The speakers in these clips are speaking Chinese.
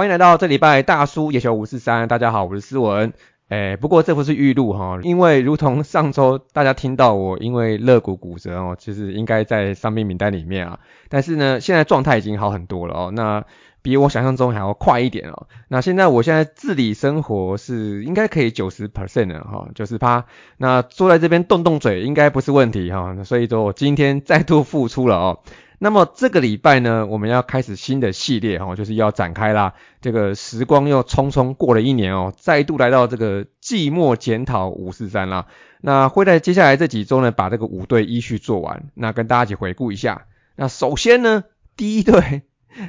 欢迎来到这礼拜大叔野球五四三，大家好，我是思文。哎，不过这不是预录哈，因为如同上周大家听到我因为肋骨骨折哦，其实应该在伤病名单里面啊。但是呢，现在状态已经好很多了哦，那比我想象中还要快一点哦。那现在我现在自理生活是应该可以九十 percent 了哈，九十趴。那坐在这边动动嘴应该不是问题哈。所以说我今天再度复出了哦。那么这个礼拜呢，我们要开始新的系列哈，就是要展开啦。这个时光又匆匆过了一年哦，再度来到这个季末检讨五四三啦。那会在接下来这几周呢，把这个五队依序做完，那跟大家一起回顾一下。那首先呢，第一队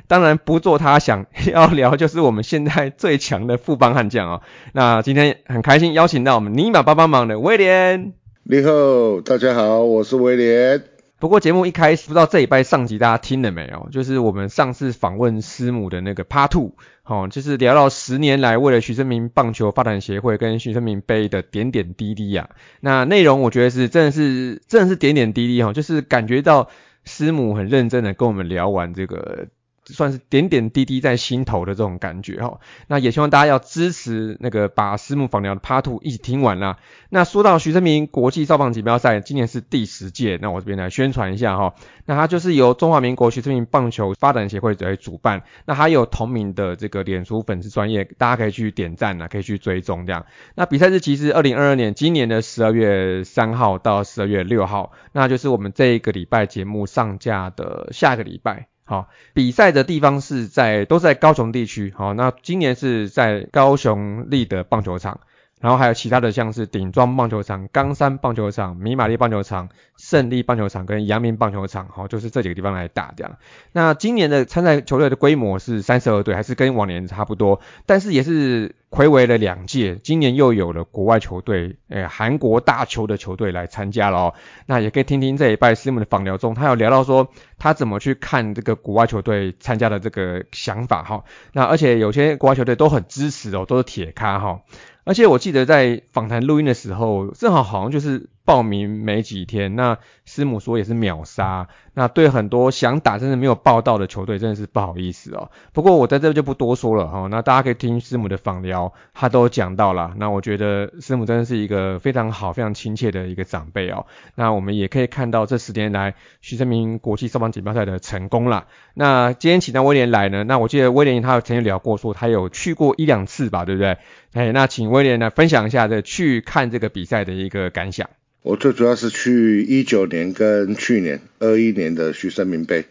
当然不做他想要聊，就是我们现在最强的副帮悍将哦。那今天很开心邀请到我们尼玛帮帮忙的威廉。你好，大家好，我是威廉。不过节目一开始，不知道这礼拜上集大家听了没有？就是我们上次访问师母的那个 Part Two，哦，就是聊到十年来为了徐生明棒球发展协会跟徐生明杯的点点滴滴呀。那内容我觉得是真的是真的是点点滴滴哈，就是感觉到师母很认真的跟我们聊完这个。算是点点滴滴在心头的这种感觉哈，那也希望大家要支持那个把私募访聊的 Part Two 一起听完啦。那说到徐生明国际少棒锦标赛，今年是第十届，那我这边来宣传一下哈。那它就是由中华民国徐生明棒球发展协会来主办，那还有同名的这个脸书粉丝专业，大家可以去点赞呐，可以去追踪这样。那比赛日期是二零二二年今年的十二月三号到十二月六号，那就是我们这一个礼拜节目上架的下个礼拜。好，比赛的地方是在都在高雄地区。好，那今年是在高雄立德棒球场。然后还有其他的，像是顶庄棒球场、冈山棒球场、米玛丽棒球场、胜利棒球场跟阳明棒球场，好，就是这几个地方来打这样。那今年的参赛球队的规模是三十二队，还是跟往年差不多，但是也是回违了两届，今年又有了国外球队，诶，韩国大球的球队来参加了哦。那也可以听听这一拜师母的访聊中，他有聊到说他怎么去看这个国外球队参加的这个想法哈。那而且有些国外球队都很支持哦，都是铁咖哈。而且我记得在访谈录音的时候，正好好像就是报名没几天，那师母说也是秒杀。那对很多想打真的没有报到的球队，真的是不好意思哦。不过我在这就不多说了哈。那大家可以听师母的访聊，他都讲到了。那我觉得师母真的是一个非常好、非常亲切的一个长辈哦。那我们也可以看到这十年来徐成明国际少棒锦标赛的成功啦。那今天请到威廉来呢，那我记得威廉他有曾经聊过说他有去过一两次吧，对不对？哎，那请威廉来分享一下这去看这个比赛的一个感想。我最主要是去一九年跟去年二一年的徐生明杯，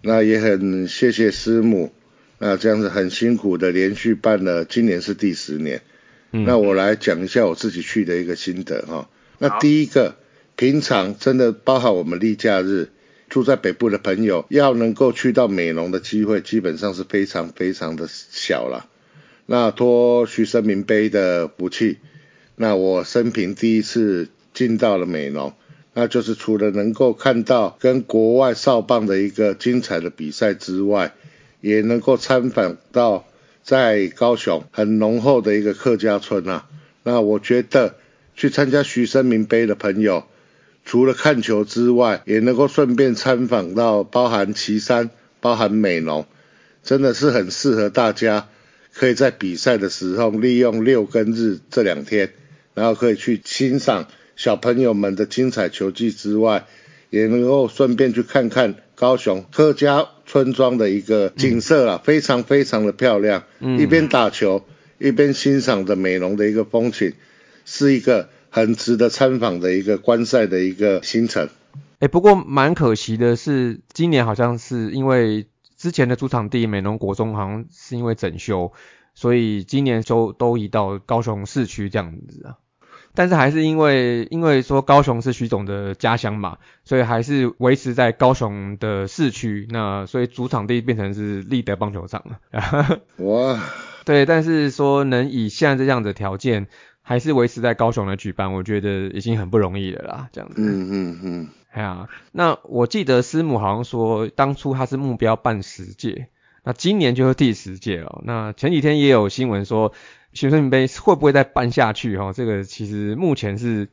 那也很谢谢师母，那这样子很辛苦的连续办了，今年是第十年。那我来讲一下我自己去的一个心得哈。那第一个，平常真的包含我们例假日住在北部的朋友，要能够去到美浓的机会，基本上是非常非常的小了。那托徐生明杯的福气，那我生平第一次。进到了美浓，那就是除了能够看到跟国外少棒的一个精彩的比赛之外，也能够参访到在高雄很浓厚的一个客家村啊。那我觉得去参加徐生明杯的朋友，除了看球之外，也能够顺便参访到包含旗山、包含美浓，真的是很适合大家可以在比赛的时候利用六跟日这两天，然后可以去欣赏。小朋友们的精彩球技之外，也能够顺便去看看高雄客家村庄的一个景色啊，非常非常的漂亮。嗯，一边打球一边欣赏着美浓的一个风景，是一个很值得参访的一个观赛的一个行程。哎，不过蛮可惜的是，今年好像是因为之前的主场地美浓国中好像是因为整修，所以今年就都移到高雄市区这样子啊。但是还是因为因为说高雄是徐总的家乡嘛，所以还是维持在高雄的市区，那所以主场地变成是立德棒球场了。哇，对，但是说能以现在这样的条件，还是维持在高雄的举办，我觉得已经很不容易了啦，这样子。嗯嗯嗯。哎呀，那我记得师母好像说，当初他是目标办十届，那今年就是第十届了。那前几天也有新闻说。学生杯会不会再办下去？哈，这个其实目前是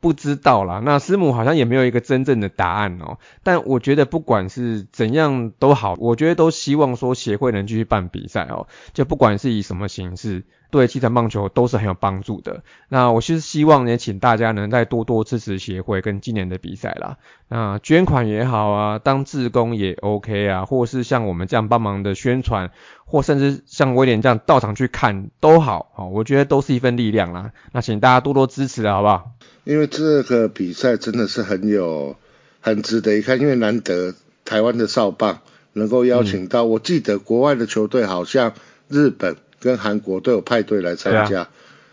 不知道啦。那师母好像也没有一个真正的答案哦。但我觉得不管是怎样都好，我觉得都希望说协会能继续办比赛哦，就不管是以什么形式。对基层棒球都是很有帮助的。那我是希望也请大家能再多多支持协会跟今年的比赛啦。那捐款也好啊，当志工也 OK 啊，或是像我们这样帮忙的宣传，或甚至像威廉这样到场去看都好，好，我觉得都是一份力量啦。那请大家多多支持啊，好不好？因为这个比赛真的是很有很值得一看，因为难得台湾的少棒能够邀请到，我记得国外的球队好像日本。跟韩国都有派队来参加，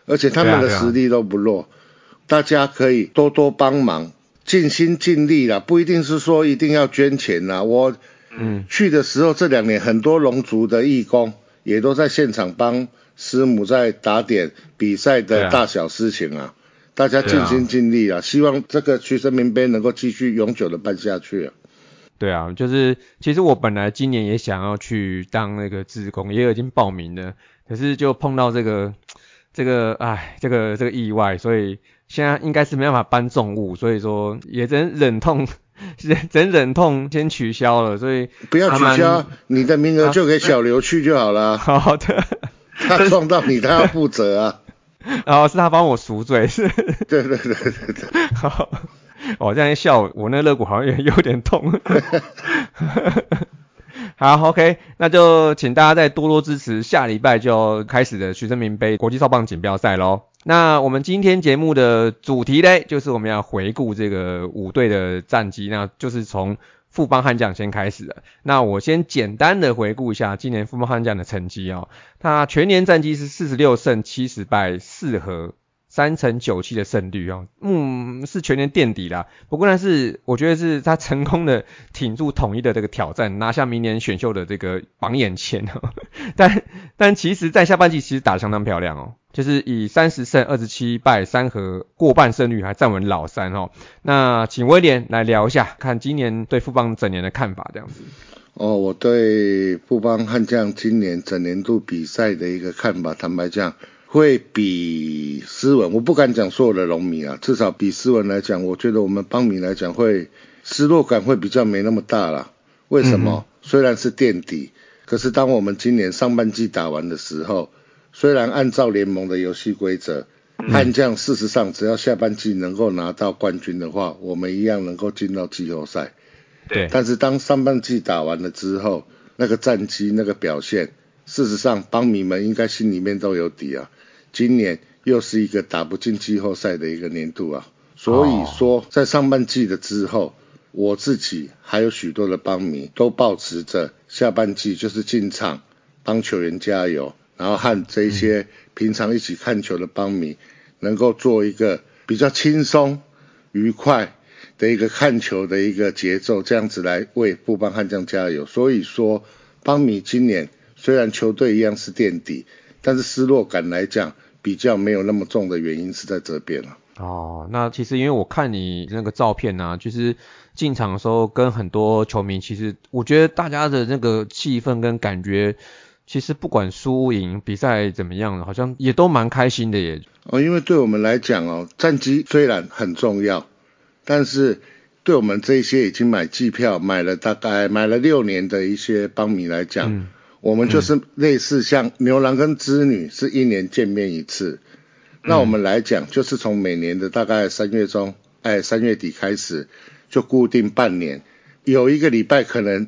而且他们的实力都不弱，大家可以多多帮忙，尽心尽力啦，不一定是说一定要捐钱啦。我嗯。去的时候，这两年很多龙族的义工也都在现场帮师母在打点比赛的大小事情啊，大家尽心尽力啊，希望这个徐生明杯能够继续永久的办下去啊。对啊，就是其实我本来今年也想要去当那个志工，也已经报名了。可是就碰到这个这个哎这个这个意外，所以现在应该是没办法搬重物，所以说也只能忍痛 忍忍忍痛先取消了。所以不要取消，你的名额就给小刘去就好了。好的，他撞到你，他要负责啊。然 后是他帮我赎罪，是。对对对对对。好，我这样一笑，我那肋骨好像也有点痛。好，OK，那就请大家再多多支持，下礼拜就开始的徐生明杯国际少棒锦标赛喽。那我们今天节目的主题嘞，就是我们要回顾这个五队的战绩，那就是从富邦悍将先开始的。那我先简单的回顾一下今年富邦悍将的成绩哦，他全年战绩是四十六胜七十败四和。三成九七的胜率哦，嗯，是全年垫底啦。不过呢，是我觉得是他成功的挺住统一的这个挑战，拿下明年选秀的这个榜眼签哦。但但其实，在下半季其实打得相当漂亮哦，就是以三十胜二十七败三和过半胜率还站稳老三哦。那请威廉来聊一下，看今年对富邦整年的看法这样子。哦，我对富邦悍将今年整年度比赛的一个看法，坦白讲。会比斯文，我不敢讲所有的龙迷啊，至少比斯文来讲，我觉得我们邦迷来讲会失落感会比较没那么大啦。为什么？虽然是垫底，可是当我们今年上半季打完的时候，虽然按照联盟的游戏规则，悍将事实上只要下半季能够拿到冠军的话，我们一样能够进到季后赛。对。但是当上半季打完了之后，那个战绩、那个表现，事实上邦迷们应该心里面都有底啊。今年又是一个打不进季后赛的一个年度啊，所以说在上半季的之后，我自己还有许多的帮迷都保持着下半季就是进场帮球员加油，然后和这些平常一起看球的帮迷能够做一个比较轻松愉快的一个看球的一个节奏，这样子来为布邦悍将加油。所以说，邦迷今年虽然球队一样是垫底。但是失落感来讲，比较没有那么重的原因是在这边了。哦，那其实因为我看你那个照片呢，就是进场的时候跟很多球迷，其实我觉得大家的那个气氛跟感觉，其实不管输赢比赛怎么样，好像也都蛮开心的耶。哦，因为对我们来讲哦，战绩虽然很重要，但是对我们这些已经买机票买了大概买了六年的一些邦迷来讲。我们就是类似像牛郎跟织女是一年见面一次，那我们来讲就是从每年的大概三月中，哎三月底开始就固定半年，有一个礼拜可能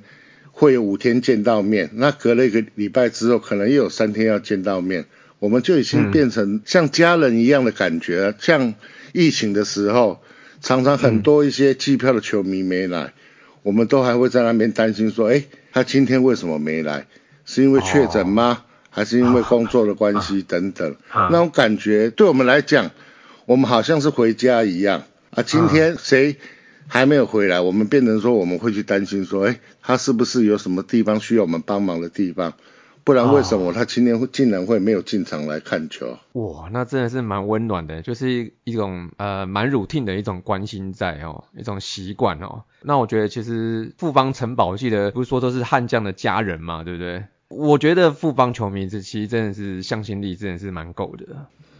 会有五天见到面，那隔了一个礼拜之后可能又有三天要见到面，我们就已经变成像家人一样的感觉。像疫情的时候，常常很多一些机票的球迷没来，我们都还会在那边担心说，哎，他今天为什么没来？是因为确诊吗？还是因为工作的关系等等？那种感觉对我们来讲，我们好像是回家一样啊。今天谁还没有回来？我们变成说我们会去担心说，哎，他是不是有什么地方需要我们帮忙的地方？不然为什么他今天会竟然会没有进场来看球？哇，那真的是蛮温暖的，就是一种呃蛮 routine 的一种关心在哦，一种习惯哦。那我觉得其实富邦城堡记得不是说都是悍将的家人嘛，对不对？我觉得富邦球迷这其实真的是向心力真的是蛮够的。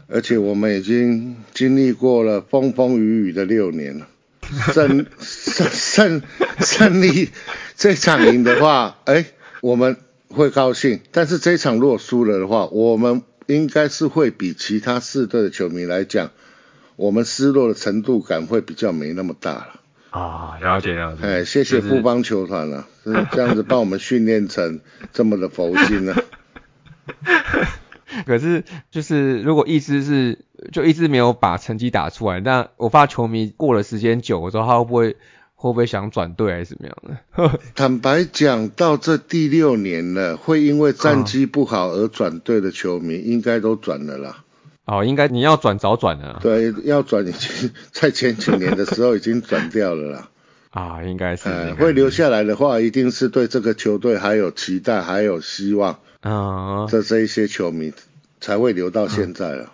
而且我们已经经历过了风风雨雨的六年了，胜胜胜胜利这场赢的话，哎，我们会高兴；但是这场如果输了的话，我们应该是会比其他四队的球迷来讲，我们失落的程度感会比较没那么大了。啊，了解了解。哎，谢谢富邦球团了，这样子帮我们训练成 这么的佛心呢。可是，就是如果一直是就一直没有把成绩打出来，那我怕球迷过了时间久之后，他会不会会不会想转队还是怎么样呢？坦白讲，到这第六年了，会因为战绩不好而转队的球迷，应该都转了啦。哦，应该你要转早转了。对，要转已经在前几年的时候已经转掉了啦。啊，应该是。会留下来的话，一定是对这个球队还有期待，还有希望。啊，这这一些球迷才会留到现在了。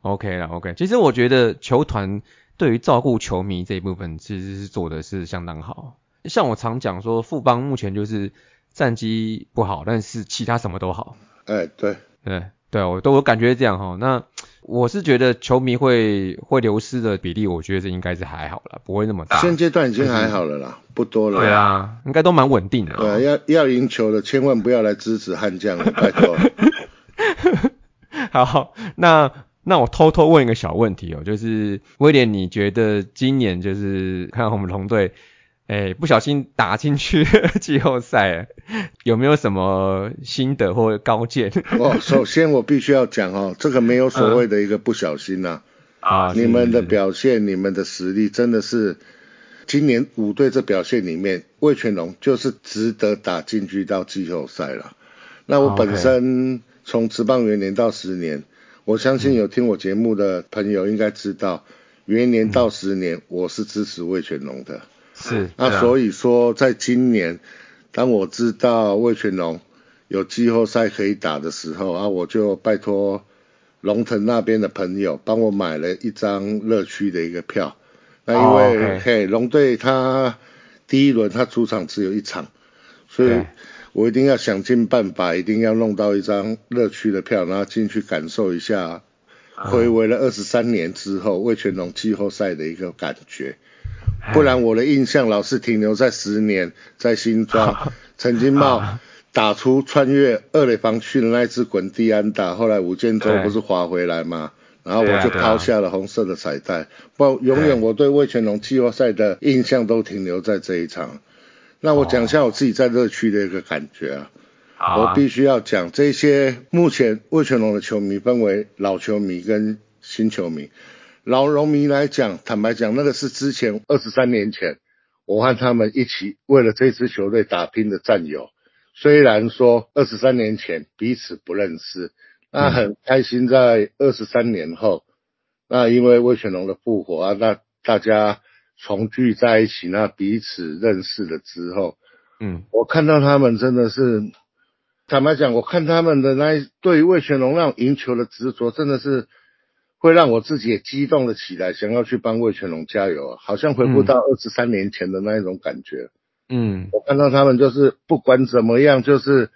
OK 了，OK。其实我觉得球团对于照顾球迷这一部分，其实是做的是相当好。像我常讲说，富邦目前就是战绩不好，但是其他什么都好。哎，对，对，对，我都我感觉这样哈。那我是觉得球迷会会流失的比例，我觉得这应该是还好了，不会那么大。现阶段已经还好了啦，不多了。对啊，应该都蛮稳定的。对，要要赢球的，千万不要来支持悍将了，拜托。好，那那我偷偷问一个小问题哦，就是威廉，你觉得今年就是看我们龙队？哎，不小心打进去 季后赛，有没有什么心得或高见？哦，首先我必须要讲哦，这个没有所谓的一个不小心呐。啊，你们的表现，你们的实力真的是今年五队这表现里面，魏全龙就是值得打进去到季后赛了。那我本身从职棒元年到十年，我相信有听我节目的朋友应该知道，元年到十年我是支持魏全龙的。是，那所以说，在今年，当我知道魏全龙有季后赛可以打的时候啊，我就拜托龙腾那边的朋友帮我买了一张乐区的一个票。那因为嘿，龙队他第一轮他主场只有一场，所以我一定要想尽办法，一定要弄到一张乐区的票，然后进去感受一下，回味了二十三年之后魏全龙季后赛的一个感觉。不然我的印象老是停留在十年，在新庄陈金茂打出穿越二垒防区的那一支滚地安打，后来吴建州不是滑回来吗？然后我就抛下了红色的彩带。不，永远我对魏全龙季后赛的印象都停留在这一场。那我讲一下我自己在热区的一个感觉啊。我必须要讲这些，目前魏全龙的球迷分为老球迷跟新球迷。老农民来讲，坦白讲，那个是之前二十三年前，我和他们一起为了这支球队打拼的战友。虽然说二十三年前彼此不认识，那很开心在二十三年后，那因为魏全龙的复活啊，那大家重聚在一起，那彼此认识了之后，嗯，我看到他们真的是，坦白讲，我看他们的那对于魏全龙那种赢球的执着，真的是。会让我自己也激动了起来，想要去帮魏全龙加油，好像回不到二十三年前的那一种感觉。嗯，我看到他们就是不管怎么样，就是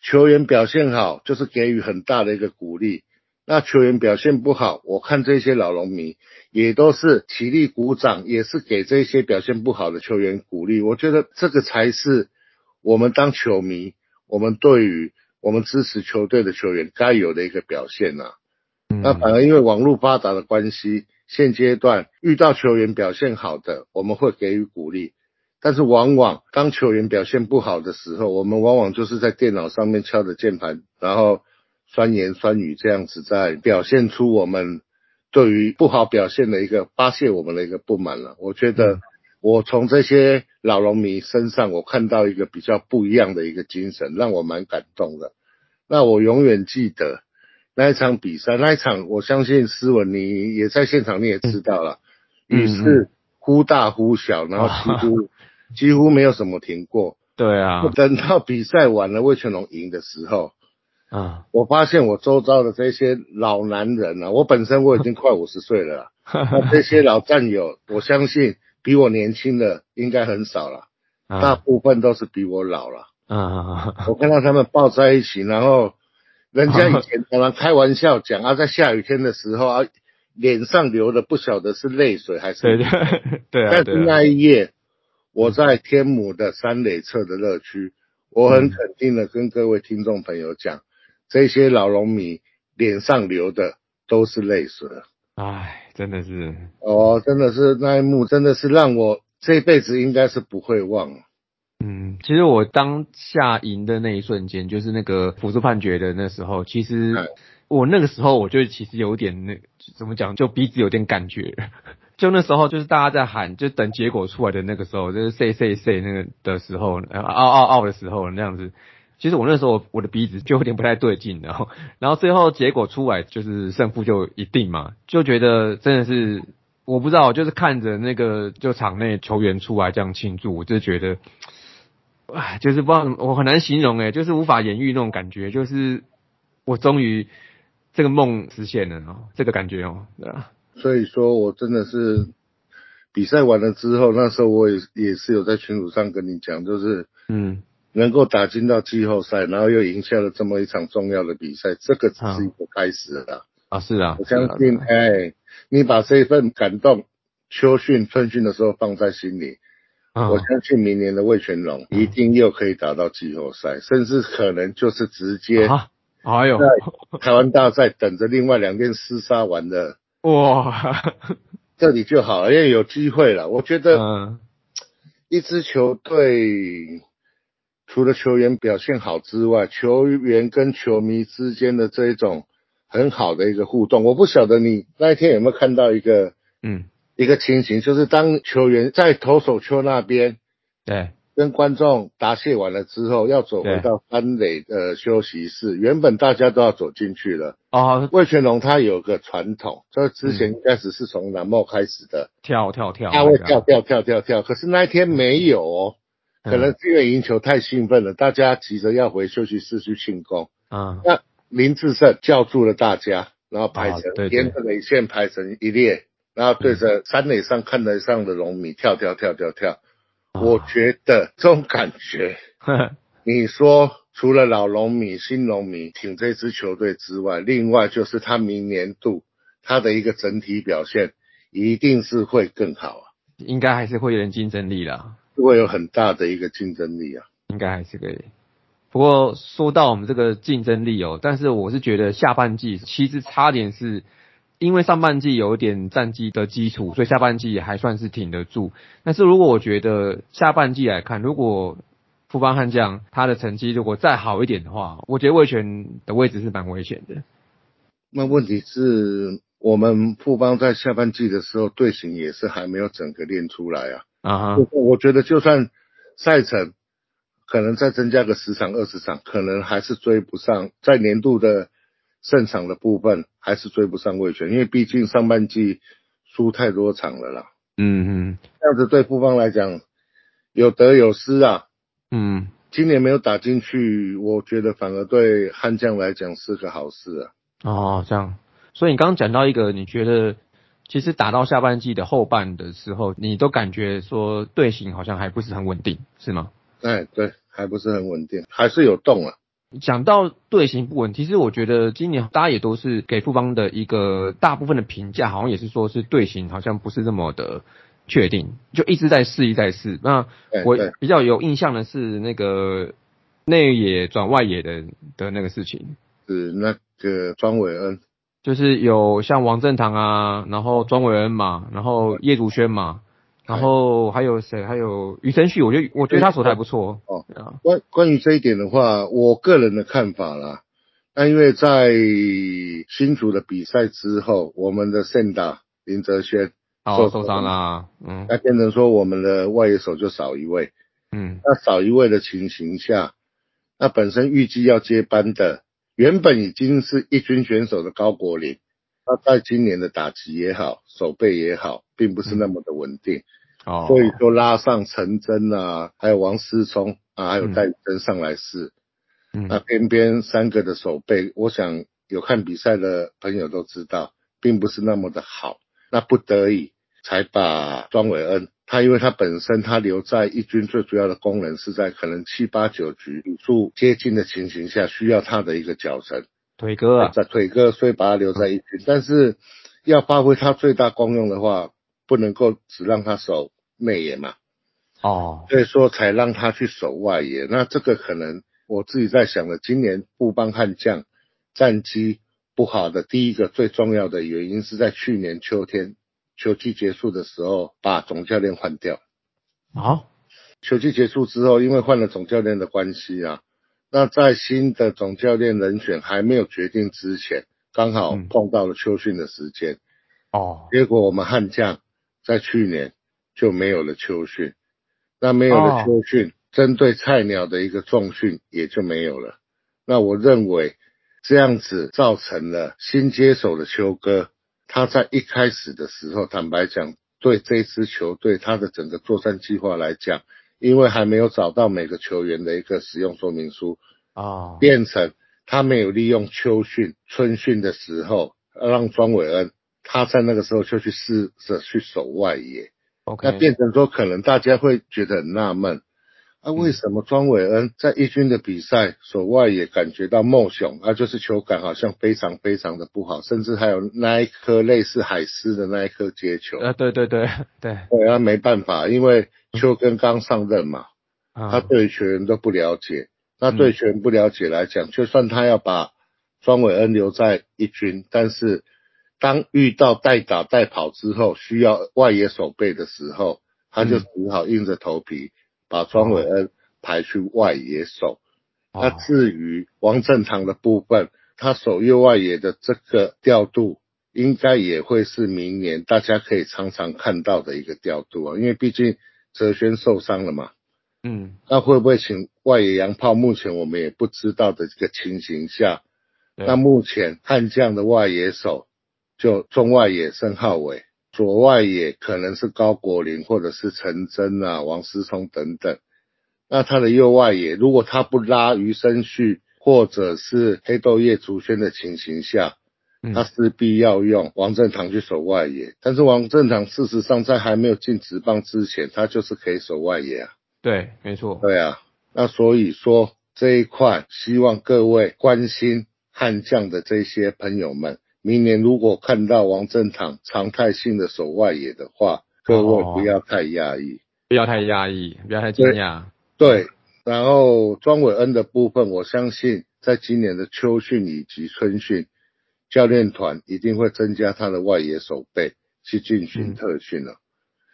球员表现好，就是给予很大的一个鼓励。那球员表现不好，我看这些老龙迷也都是起立鼓掌，也是给这些表现不好的球员鼓励。我觉得这个才是我们当球迷，我们对于我们支持球队的球员该有的一个表现呐。那反而因为网络发达的关系，现阶段遇到球员表现好的，我们会给予鼓励。但是往往当球员表现不好的时候，我们往往就是在电脑上面敲着键盘，然后酸言酸语这样子在表现出我们对于不好表现的一个发泄我们的一个不满了。我觉得我从这些老龙迷身上，我看到一个比较不一样的一个精神，让我蛮感动的。那我永远记得。那一场比赛，那一场，我相信斯文你也在现场，你也知道了，雨是忽大忽小，然后几乎 几乎没有什么停过。对啊。等到比赛完了，魏全龙赢的时候，啊，我发现我周遭的这些老男人啊，我本身我已经快五十岁了，那这些老战友，我相信比我年轻的应该很少了，大部分都是比我老了。啊。我看到他们抱在一起，然后。人家以前常常开玩笑讲啊，在下雨天的时候啊，脸上流的不晓得是泪水还是对对对啊，但是那一夜，我在天母的三垒侧的乐区，我很肯定的跟各位听众朋友讲，这些老农民脸上流的都是泪水。唉，真的是，哦，真的是那一幕，真的是让我这辈子应该是不会忘。嗯，其实我当下赢的那一瞬间，就是那个辅助判决的那时候，其哎实我那个时候我就其实有点那怎么讲，就鼻子有点感觉。就那时候，就是大家在喊，就等结果出来的那个时候，就是 say say say 那个的时候，呃嗷嗷嗷的时候那样子。其实我那时候我的鼻子就有点不太对劲，然 后然后最后结果出来就是胜负就一定嘛，就觉得真的是我不知道，就是看着那个就场内球员出来这样庆祝，我就觉得，唉，就是不知道我很难形容诶，就是无法言喻那种感觉，就是我终于这个梦实现了哦，这个感觉哦，对啊，所以说我真的是比赛完了之后，那时候我也也是有在群组上跟你讲，就是嗯能够打进到季后赛，然后又赢下了这么一场重要的比赛，这个只是一个开始啦。啊是啊，我相信，哎，你把这份感动，秋训春训的时候放在心里，啊。我相信明年的魏全龙一定又可以打到季后赛，甚至可能就是直接啊，哎呦，在台湾大赛等着另外两边厮杀完的。哇，这里就好了，因为有机会了。我觉得嗯。一支球队除了球员表现好之外，球员跟球迷之间的这一种很好的一个互动，我不晓得你那一天有没有看到一个嗯，一个情形，就是当球员在投手丘那边对，跟观众答谢完了之后，要走回到三垒的休息室，原本大家都要走进去了。哦，魏全龙他有个传统，这之前应该只是从南茂开始的，跳跳跳，他会跳跳跳跳跳，可是那一天没有哦，嗯可能是因为赢球太兴奋了，大家急着要回休息室去庆功。啊那林志胜叫住了大家，然后排成、沿着垒线排成一列，然后对着山垒上看得上的龙米跳跳跳跳跳。我觉得这种感觉，你说除了老龙迷、新龙迷挺这支球队之外，另外就是他明年度他的一个整体表现一定是会更好啊，应该还是会有点竞争力啦，会有很大的一个竞争力啊。应该还是可以。不过说到我们这个竞争力哦，但是我是觉得下半季其实差点是。因为上半季有点战绩的基础，所以下半季还算是挺得住。但是如果我觉得下半季来看，如果富邦悍将他的成绩如果再好一点的话，我觉得魏权的位置是蛮危险的。那问题是我们富邦在下半季的时候队形也是还没有整个练出来啊。啊哈，我觉得就算赛程可能再增加个十场二十场，可能还是追不上在年度的胜场的部分，还是追不上魏权，因为毕竟上半季输太多场了啦。嗯嗯这样子对富邦来讲有得有失啊。嗯，今年没有打进去，我觉得反而对悍将来讲是个好事啊。哦，这样。所以你刚刚讲到一个，你觉得其实打到下半季的后半的时候，你都感觉说队形好像还不是很稳定，是吗？哎，对，还不是很稳定，还是有动啊。讲到队形不稳，其实我觉得今年大家也都是给富邦的一个大部分的评价，好像也是说是队形好像不是这么的确定，就一直在试，一直在试。那我比较有印象的是那个内野转外野的的那个事情，是那个庄伟恩，就是有像王正堂啊，然后庄伟恩嘛，然后叶竹轩嘛，然后还有谁？还有余承旭，我觉得我觉得他手的还不错。哦。啊。关关于这一点的话，我个人的看法啦，那因为在新竹的比赛之后，我们的圣达林哲轩受，受伤啦，嗯。那变成说我们的外野手就少一位，嗯。那少一位的情形下，那本身预计要接班的，原本已经是一军选手的高国林，他在今年的打击也好，守备也好，并不是那么的稳定。哦，所以就拉上陈真啊，还有王思聪啊，还有嗯戴宇真上来试。嗯那边边三个的手背，我想有看比赛的朋友都知道，并不是那么的好。那不得已才把庄伟恩，他因为他本身他留在一军最主要的功能是在可能七八九局比数接近的情形下，需要他的一个脚程。腿哥啊，在腿哥，所以把他留在一军。但是要发挥他最大功用的话，不能够只让他守内野嘛。哦，所以说才让他去守外野。那这个可能我自己在想的，今年布邦悍将战绩不好的第一个最重要的原因是在去年秋天秋季结束的时候把总教练换掉。好，球季结束之后，因为换了总教练的关系啊，那在新的总教练人选还没有决定之前，刚好碰到了秋训的时间。哦，结果我们悍将在去年就没有了秋训。那没有了秋训，针对菜鸟的一个重训也就没有了。那我认为这样子造成了新接手的秋哥，他在一开始的时候，坦白讲，对这支球队他的整个作战计划来讲，因为还没有找到每个球员的一个使用说明书啊，变成他没有利用秋训、春训的时候，让庄伟恩他在那个时候就去试着去守外野。那变成说，可能大家会觉得很纳闷，啊，为什么庄伟恩在一军的比赛手外也感觉到梦熊，啊，就是球感好像非常非常的不好，甚至还有那一颗类似海狮的那一颗接球，啊，对对对对，对啊，没办法，因为邱根刚上任嘛，他对球员都不了解，那对球员不了解来讲，就算他要把庄伟恩留在一军，但是。当遇到代打代跑之后，需要外野守备的时候，他就只好硬着头皮把庄伟恩排去外野守。那至于王正堂的部分，他守右外野的这个调度，应该也会是明年大家可以常常看到的一个调度啊，因为毕竟哲轩受伤了嘛。嗯，那会不会请外野洋炮？目前我们也不知道的这个情形下，那目前悍将的外野手。就中外野申浩伟，左外野可能是高国林或者是陈真啊、王思聪等等。那他的右外野，如果他不拉余生旭或者是黑豆叶竹轩的情形下，他势必要用王正堂去守外野。但是王正堂事实上在还没有进职棒之前，他就是可以守外野啊。对，没错。对啊，那所以说这一块，希望各位关心悍将的这些朋友们。明年如果看到王正堂常态性的守外野的话，各位不要太压抑，不要太压抑，不要太惊讶。对，然后庄伟恩的部分，我相信在今年的秋训以及春训，教练团一定会增加他的外野守备，去进行特训了。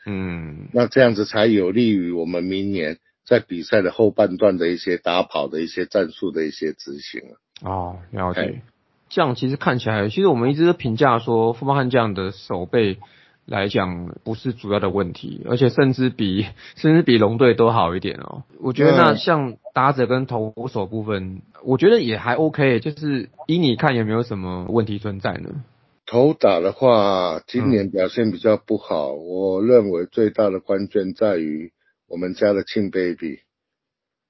嗯，那这样子才有利于我们明年在比赛的后半段的一些打跑的一些战术的一些执行了。哦，了解。这样其实看起来，其实我们一直都评价说，富邦悍将的守备来讲不是主要的问题，而且甚至比 甚至比龙队都好一点哦。我觉得那像打者跟投手部分，我觉得也还 OK，就是依你看有没有什么问题存在呢？投打的话，今年表现比较不好，我认为最大的关键在于我们家的庆 baby。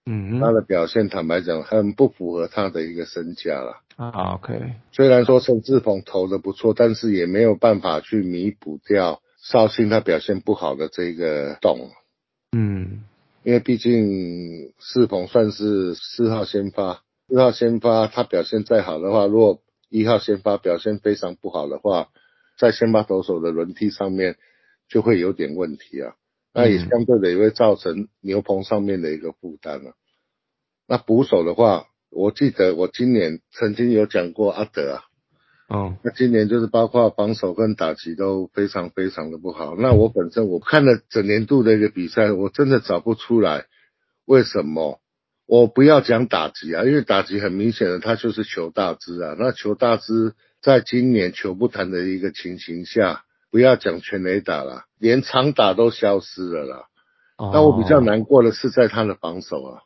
嗯，他的表现坦白讲很不符合他的一个身价了。啊，OK。虽然说陈志鹏投的不错，但是也没有办法去弥补掉绍兴他表现不好的这个洞。嗯，因为毕竟世鹏算是四号先发，四号先发他表现再好的话，如果一号先发表现非常不好的话，在先发投手的轮替上面就会有点问题啊。那也相对的也会造成牛棚上面的一个负担了。那捕手的话，我记得我今年曾经有讲过阿德啊，哦，那今年就是包括防守跟打击都非常非常的不好。那我本身我看了整年度的一个比赛，我真的找不出来为什么。我不要讲打击啊，因为打击很明显的，他就是求大支啊。那求大支在今年球不谈的一个情形下。不要讲全垒打了，连长打都消失了啦。那我比较难过的是在他的防守啊，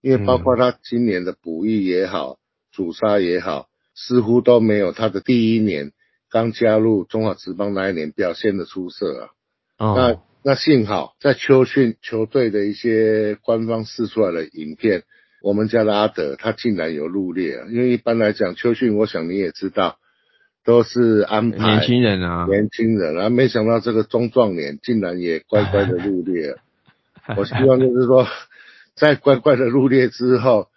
因为包括他今年的补役也好，主杀也好，似乎都没有他的第一年刚加入中华职棒那一年表现的出色啊。那那幸好在秋训球队的一些官方试出来的影片，我们家的阿德他竟然有入列啊，因为一般来讲秋训，我想你也知道。都是安排年轻人啊，年轻人啊，没想到这个中壮年竟然也乖乖的入列。我希望就是说，在乖乖的入列之后，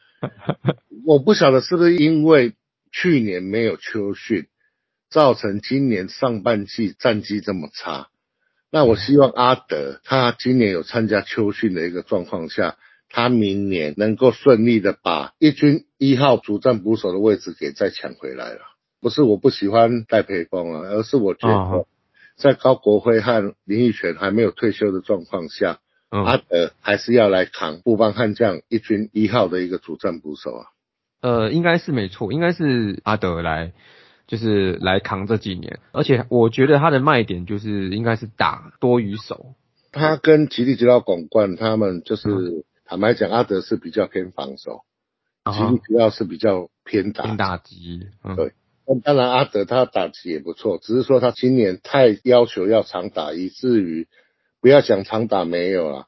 我不晓得是不是因为去年没有秋训，造成今年上半季战绩这么差。那我希望阿德他今年有参加秋训的一个状况下，他明年能够顺利的把一军一号主战捕手的位置给再抢回来了。不是我不喜欢戴培峰啊，而是我觉得在高国辉和林奕泉还没有退休的状况下，阿德还是要来扛布邦悍将一军一号的一个主战捕手啊。呃，应该是没错，应该是阿德来。就是来扛这几年，而且我觉得他的卖点就是应该是打多于守。他跟吉利吉奥广冠他们就是坦白讲，阿德是比较偏防守，吉利吉奥是比较偏打偏打击。对，那当然阿德他打击也不错，只是说他今年太要求要常打，以至于不要想长打没有了，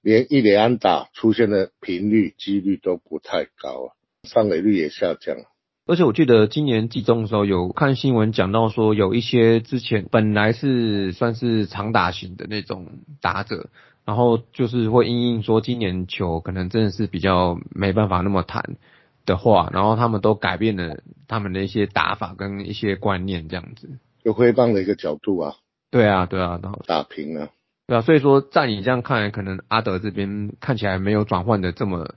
连一连安打出现的频率几率都不太高啊，上垒率也下降。而且我记得今年季中的时候有看新闻讲到说，有一些之前本来是算是长打型的那种打者，然后就是会因应说今年球可能真的是比较没办法那么弹的话，然后他们都改变了他们的一些打法跟一些观念这样子。就挥棒的一个角度啊。对啊，对啊，然后打平了。对啊，所以说在你这样看来，可能阿德这边看起来没有转换的这么。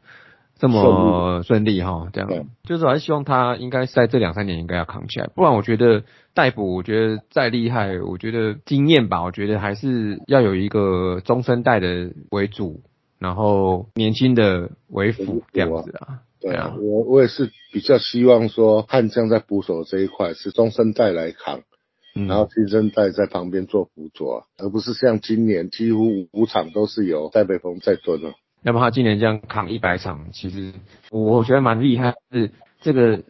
这么顺利哈，这样就是还是希望他应该在这两三年应该要扛起来，不然我觉得逮捕，我觉得再厉害，我觉得经验吧，我觉得还是要有一个中生代的为主，然后年轻的为辅这样子啊。对啊，我我也是比较希望说悍将在捕手这一块是中生代来扛，然后新生代在旁边做辅佐，而不是像今年几乎五场都是由戴北峰在蹲了。要不他今年这样扛一百场，其实我觉得蛮厉害。是这个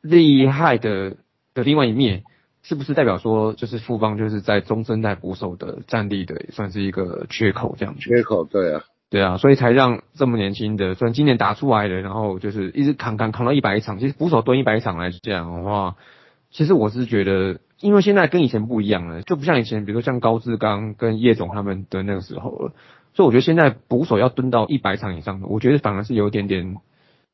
厉害的的另外一面，是不是代表说就是富邦就是在中生代捕手的战力的算是一个缺口这样？缺口对啊，对啊，所以才让这么年轻的，虽然今年打出来的，然后就是一直扛扛扛到一百场。其实捕手蹲一百场来讲的话，其实我是觉得，因为现在跟以前不一样了，就不像以前，比如说像高志刚跟叶总他们的那个时候了。所以我觉得现在捕手要蹲到一百场以上的，我觉得反而是有点点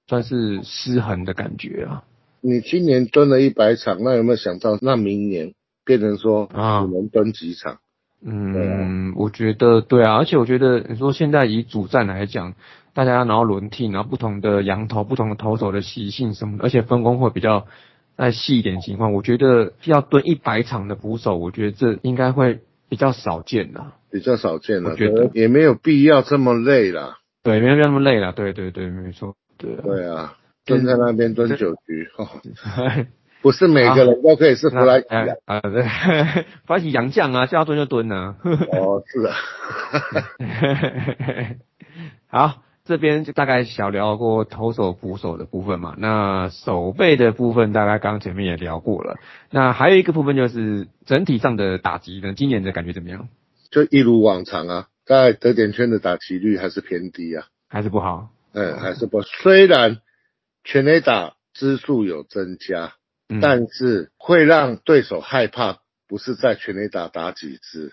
算是失衡的感觉啊。你今年蹲了一百场，那有没有想到那明年变成说啊，只能蹲几场？嗯，我觉得对啊，而且我觉得你说现在以主战来讲，大家然后轮替，然后不同的羊头、不同的投手的习性什么，而且分工会比较再细一点情况，我觉得要蹲一百场的捕手，我觉得这应该会比较少见的。比较少见了，觉得也没有必要这么累了。对，没有必要那么累了。对对对，没错。对。对啊，蹲在那边蹲九局，不是每个人都可以是弗莱 奇啊。对，弗莱奇洋将啊，叫他蹲就蹲啊。哦，是啊。好，这边就大概小聊过投手捕手的部分嘛。那手背的部分，大概刚前面也聊过了。那还有一个部分就是整体上的打击呢，今年的感觉怎么样？就一如往常啊，在得点圈的打击率还是偏低啊，还是不好。嗯，还是不。虽然全垒打支数有增加，但是会让对手害怕，不是在全垒打打几支，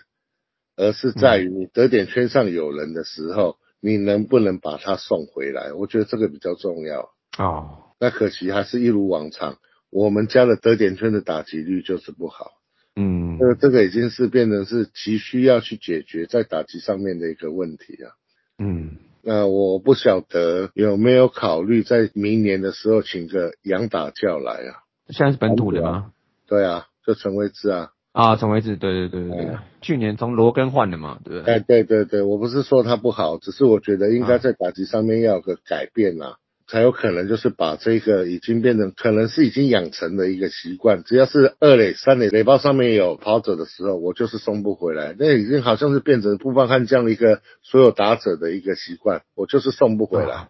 而是在于你得点圈上有人的时候，你能不能把他送回来？我觉得这个比较重要。哦，那可惜还是一如往常，我们家的得点圈的打击率就是不好。嗯，这这个已经是变成是急需要去解决在打击上面的一个问题啊。嗯，那我不晓得有没有考虑在明年的时候请个洋打教来啊？现在是本土的吗？对啊，就陈威志啊。啊，陈维志，对对对对对，去年从罗根换的嘛，对不对？哎，对对对，我不是说他不好，只是我觉得应该在打击上面要有个改变啊。才有可能就是把这个已经变成可能是已经养成的一个习惯，只要是二垒、三垒垒包上面有跑者的时候，我就是送不回来。那已经好像是变成布邦汉这样的一个所有打者的一个习惯，我就是送不回来。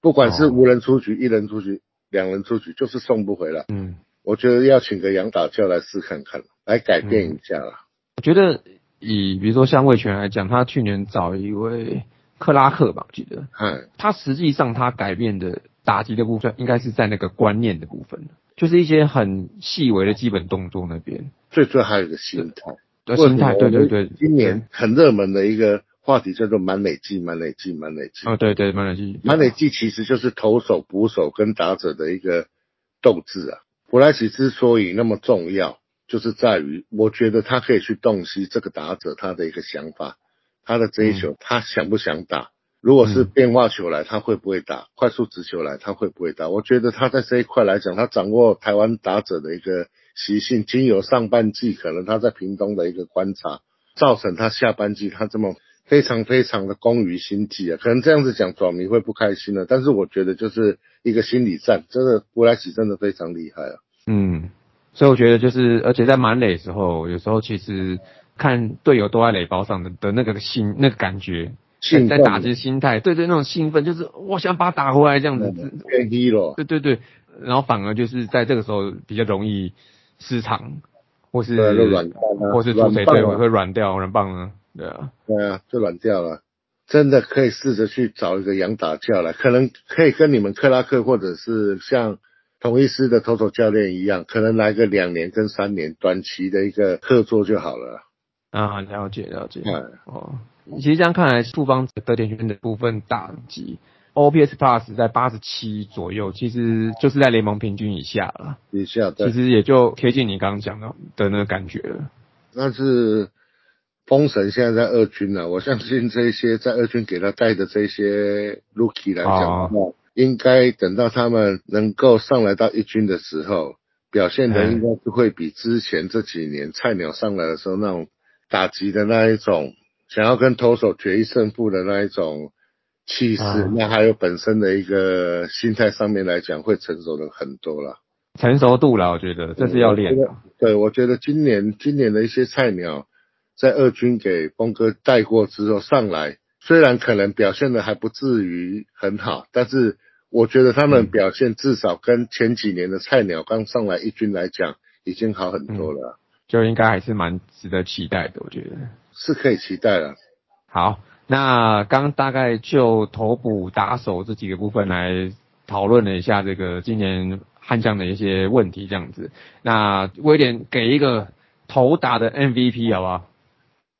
不管是无人出局、一人出局、两人出局，就是送不回来。嗯，我觉得要请个杨打教来试看看，来改变一下啦。我觉得以比如说像魏权来讲，他去年找一位。克拉克吧，我记得，嗯，他实际上他改变的打击的部分，应该是在那个观念的部分，就是一些很细微的基本动作那边。最最还有一个心态，心态，对对对。今年很热门的一个话题叫做满垒计，满垒计，满垒计。哦，对对，满垒计。满垒计其实就是投手、捕手跟打者的一个斗志啊。布莱奇之所以那么重要，就是在于我觉得他可以去洞悉这个打者他的一个想法，他的追求，他想不想打。如果是变化球来，他会不会打？快速直球来，他会不会打？我觉得他在这一块来讲，他掌握台湾打者的一个习性，经由上半季可能他在屏东的一个观察，造成他下半季他这么非常非常的攻于心计啊。可能这样子讲，转迷会不开心了。但是我觉得就是一个心理战，真的布莱奇真的非常厉害啊。嗯，所以我觉得就是，而且在满垒的时候，有时候其实看队友都在垒包上的的那个心那个感觉是。在打击心态，对对，那种兴奋，就是我想把他打回来这样子，变低了。对对对，然后反而就是在这个时候比较容易失常，或是软，或是出谁队会会软掉，软棒呢？对啊，对啊，就软掉了。真的可以试着去找一个洋打架了，可能可以跟你们克拉克或者是像同一师的投手教练一样，可能来个两年跟三年短期的一个合作就好了。啊，了解了解。哦。其实这样看来，富邦得点圈的部分打击，OPS Plus 在八十七左右，其实就是在联盟平均以下了。以下，其实也就贴近你刚刚讲的的那个感觉了。但是封神现在在二军了，我相信这些在二军给他带的这些 Rookie 来讲，应该等到他们能够上来到一军的时候，表现的应该是会比之前这几年菜鸟上来的时候那种打击的那一种。想要跟投手决一胜负的那一种气势，那还有本身的一个心态上面来讲，会成熟的很多了。成熟度了，我觉得这是要练的。对，我觉得今年今年的一些菜鸟在二军给峰哥带过之后上来，虽然可能表现的还不至于很好，但是我觉得他们表现至少跟前几年的菜鸟刚上来一军来讲，已经好很多了。就应该还是蛮值得期待的，我觉得。是可以期待了。好，那刚大概就头补打手这几个部分来讨论了一下这个今年悍将的一些问题，这样子。那威廉给一个头打的 MVP 好不好？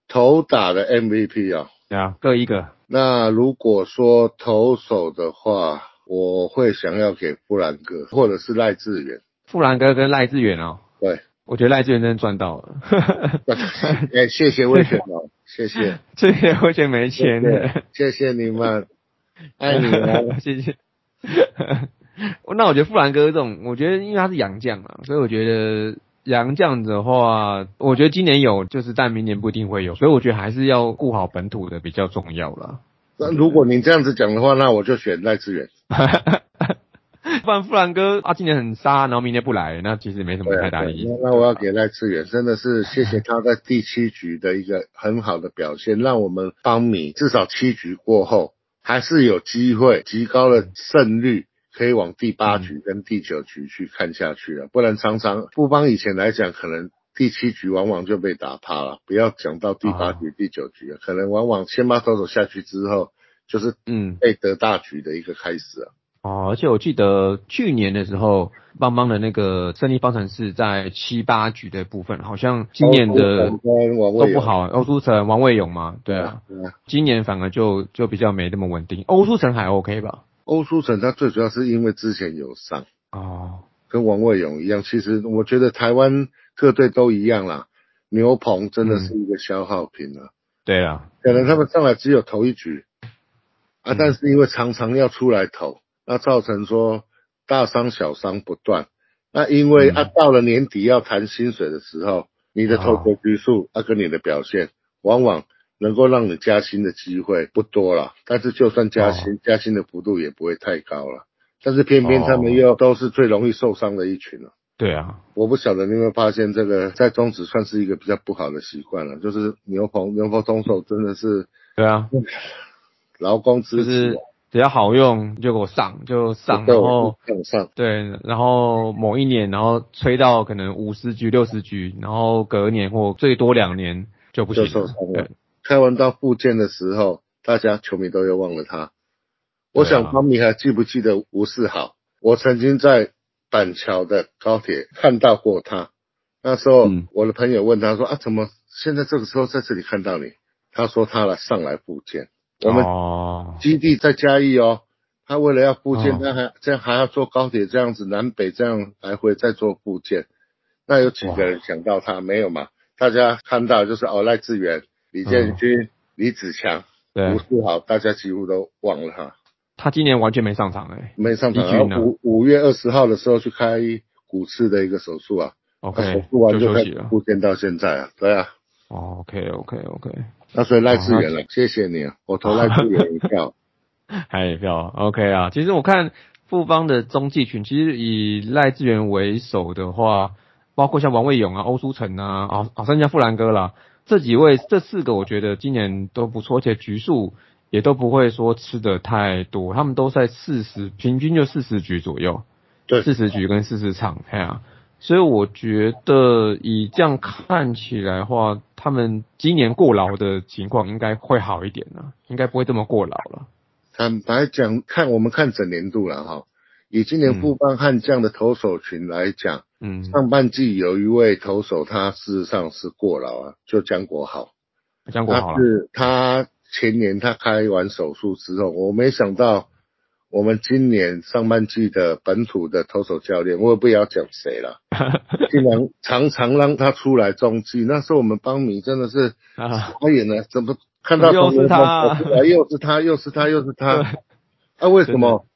头打的 MVP 啊？对啊，各一个。那如果说投手的话，我会想要给富兰哥或者是赖志远。富兰哥跟赖志远哦。对。我觉得赖志远真的赚到了，哎，谢谢魏全哦，谢谢，谢谢魏全没钱的，谢谢你们，爱你们，谢谢。那我觉得富兰哥这种，我觉得因为他是洋将嘛，所以我觉得洋将的话，我觉得今年有，就是但明年不一定会有，所以我觉得还是要顾好本土的比较重要了。那如果你这样子讲的话，那我就选赖志远。不然富兰哥啊，今年很杀，然后明年不来，那其实没什么太大意义。那我要给赖志远，真的是谢谢他在第七局的一个很好的表现，让我们邦米至少七局过后还是有机会极高的胜率，可以往第八局跟第九局去看下去了。不然常常富邦以前来讲，可能第七局往往就被打趴了，不要讲到第八局、第九局可能往往先把投手下去之后，就是嗯被得大局的一个开始啊。哦，而且我记得去年的时候，邦邦的那个胜利方程式在七八局的部分，好像今年的都不好。欧舒城、王卫勇嘛，对啊，今年反而就就比较没那么稳定。欧舒城还 OK 吧？欧舒城他最主要是因为之前有伤哦，跟王卫勇一样。其实我觉得台湾各队都一样啦，牛棚真的是一个消耗品了。对啊，可能他们上来只有投一局啊，但是因为常常要出来投。那造成说大伤小伤不断，那因为啊到了年底要谈薪水的时候，你的投球局数啊跟你的表现，往往能够让你加薪的机会不多了。但是就算加薪，加薪的幅度也不会太高了。但是偏偏他们又都是最容易受伤的一群了。对啊，我不晓得你有没有发现这个在中职算是一个比较不好的习惯了，就是牛棚牛棚中手真的是对啊，劳工支持。只要好用就给我上，就上，然后上，对，然后某一年，然后吹到可能五十局、六十局，然后隔年或最多两年就不行了。开完到复健的时候，大家球迷都又忘了他。我想方米还记不记得吴世豪？我曾经在板桥的高铁看到过他。那时候我的朋友问他说：“啊，怎么现在这个时候在这里看到你？”他说：“他来上来复健。”我们基地在嘉义哦，他为了要复健，哦他还这样还要坐高铁这样子南北这样来回再做复健，那有几个人想到他没有嘛？大家看到就是哦赖志远、李建军、李子强、对吴，世豪，大家几乎都忘了他，他今年完全没上场哎、没上场。五五月二十号的时候去开骨刺的一个手术啊，OK，术完就就开始休息了。复健到现在啊，对啊。哦 OK OK OK，那所以赖志远了，谢谢你啊，我投赖志远一票。还有票 OK 啊。其实我看富邦的中继群，其实以赖志源为首的话，包括像王卫勇啊、欧舒成啊、啊啊甚至像富兰哥啦，这几位这四个我觉得今年都不错，而且局数也都不会说吃的太多，他们都在四十，平均就四十局左右。对四十局跟四十场，哎呀、所以我觉得以这样看起来的话，他们今年过劳的情况应该会好一点呢、应该不会这么过劳了。坦白讲，看我们看整年度了哈，以今年富邦悍将的投手群来讲，嗯，上半季有一位投手他事实上是过劳啊，就江国豪，江国豪，是他前年他开完手术之后，我没想到我们今年上半季的本土的投手教练，我也不要讲谁了，竟然常常让他出来中继，那时候我们邦迷真的是啊，傻眼了，怎么看到又是他又是他，又是他，又是他，啊，为什么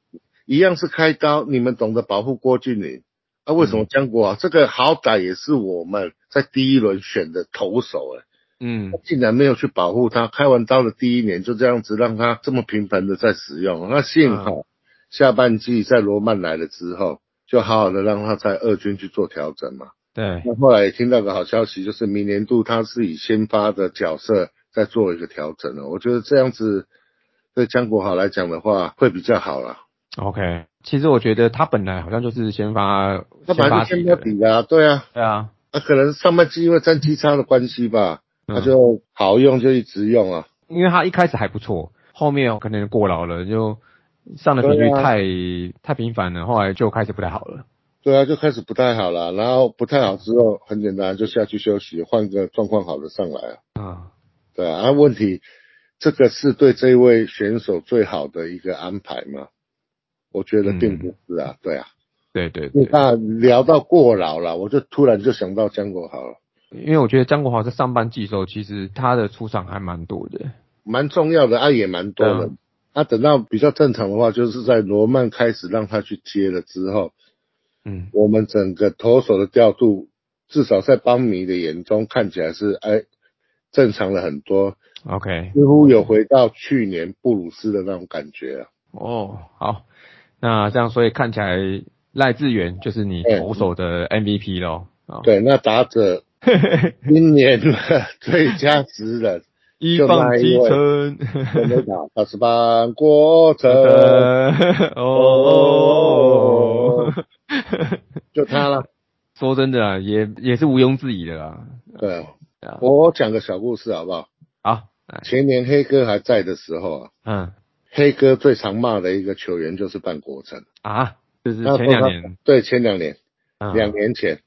一样是开刀？你们懂得保护郭俊麟，啊，为什么江国豪、这个好歹也是我们在第一轮选的投手哎、嗯他竟然没有去保护他，开完刀的第一年就这样子让他这么频繁的在使用，那幸好下半季在罗曼来了之后，就好好的让他在二军去做调整嘛。对，那后来也听到个好消息，就是明年度他是以先发的角色在做一个调整了。我觉得这样子对江国豪来讲的话会比较好了。OK，其实我觉得他本来好像就是先发，他本来就先发的，底啊，对啊，对啊，那、可能上半季因为战绩差的关系吧，他嗯就好用就一直用啊。因为他一开始还不错，后面可能过劳了，就上的频率太、太频繁了，后来就开始不太好了。对啊，就开始不太好了，然后不太好之后，很简单就下去休息，换个状况好的上来啊。嗯，对啊，啊问题这个是对这位选手最好的一个安排吗？我觉得并不是啊，对啊。对对对，那聊到过劳了，我就突然就想到江国豪了，因为我觉得张国豪在上半季的时候，其实他的出场还蛮多的。蛮重要的，啊也蛮多的那啊。啊，等到比较正常的话，就是在罗曼开始让他去接了之后，嗯，我们整个投手的调度，至少在邦迷的眼中看起来是哎正常了很多，OK，似乎有回到去年布鲁斯的那种感觉啊。哦，好，那这样所以看起来赖志远就是你投手的 MVP 咯。哦，对，那打者今年的最佳职人，一放七成，真的打八十八过程，哦，就他了。说真的啊，也也是毋庸置疑的啦。对，啊，我讲个小故事好不好？好，前年黑哥还在的时候啊，嗯。黑哥最常骂的一个球员就是半国成。啊，就是前两年，对，前两年，嗯。两年前，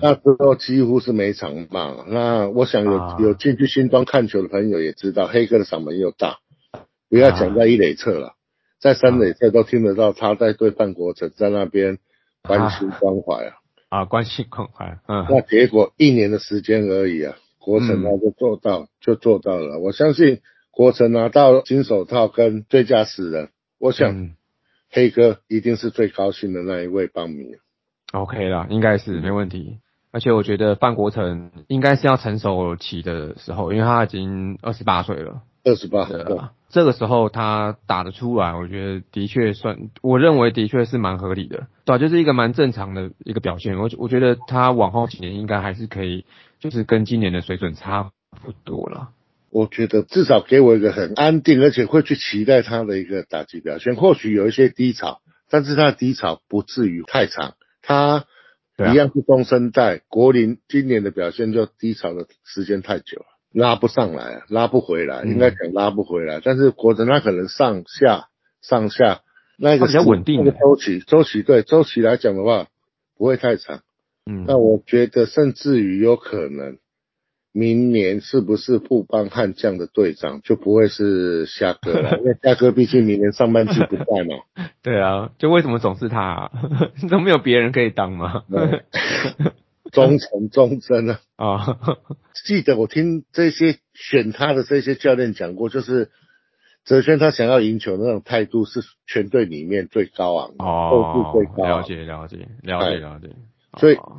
那时候几乎是每场骂。那我想有、啊有进去新庄看球的朋友也知道，黑哥的嗓门又大，不要讲在一垒侧了，在三垒侧都听得到他在对范国成在那边关心关怀啊。啊，关心关怀，嗯，那结果一年的时间而已啊，国城他就做到，就做到了。我相信国城拿到金手套跟最佳死人，我想嗯黑哥一定是最高兴的那一位帮迷。OK 啦，应该是没问题。而且我觉得范国成应该是要成熟期的时候，因为他已经二十八岁了。二十八，对啊，这个时候他打得出来，我觉得的确算，我认为的确是蛮合理的，对啊，就是一个蛮正常的一个表现。我我觉得他往后几年应该还是可以，就是跟今年的水准差不多了。我觉得至少给我一个很安定，而且会去期待他的一个打击表现。或许有一些低潮，但是他的低潮不至于太长。他一样是中生代，国林今年的表现就低潮的时间太久了，拉不上来，拉不回来，嗯应该讲拉不回来。但是国人他可能上下上下那个比较稳定那个周期周期对周期来讲的话不会太长。嗯，那我觉得甚至于有可能明年是不是富邦悍将的队长，就不会是虾哥了，因为虾哥毕竟明年上半季不在嘛。对啊，就为什么总是他、啊？都没有别人可以当吗？对忠诚忠贞啊！啊，记得我听这些选他的这些教练讲过，就是哲轩他想要赢球的那种态度是全队里面最高昂的，哦最，高了昂。解了解了解了解。所以哦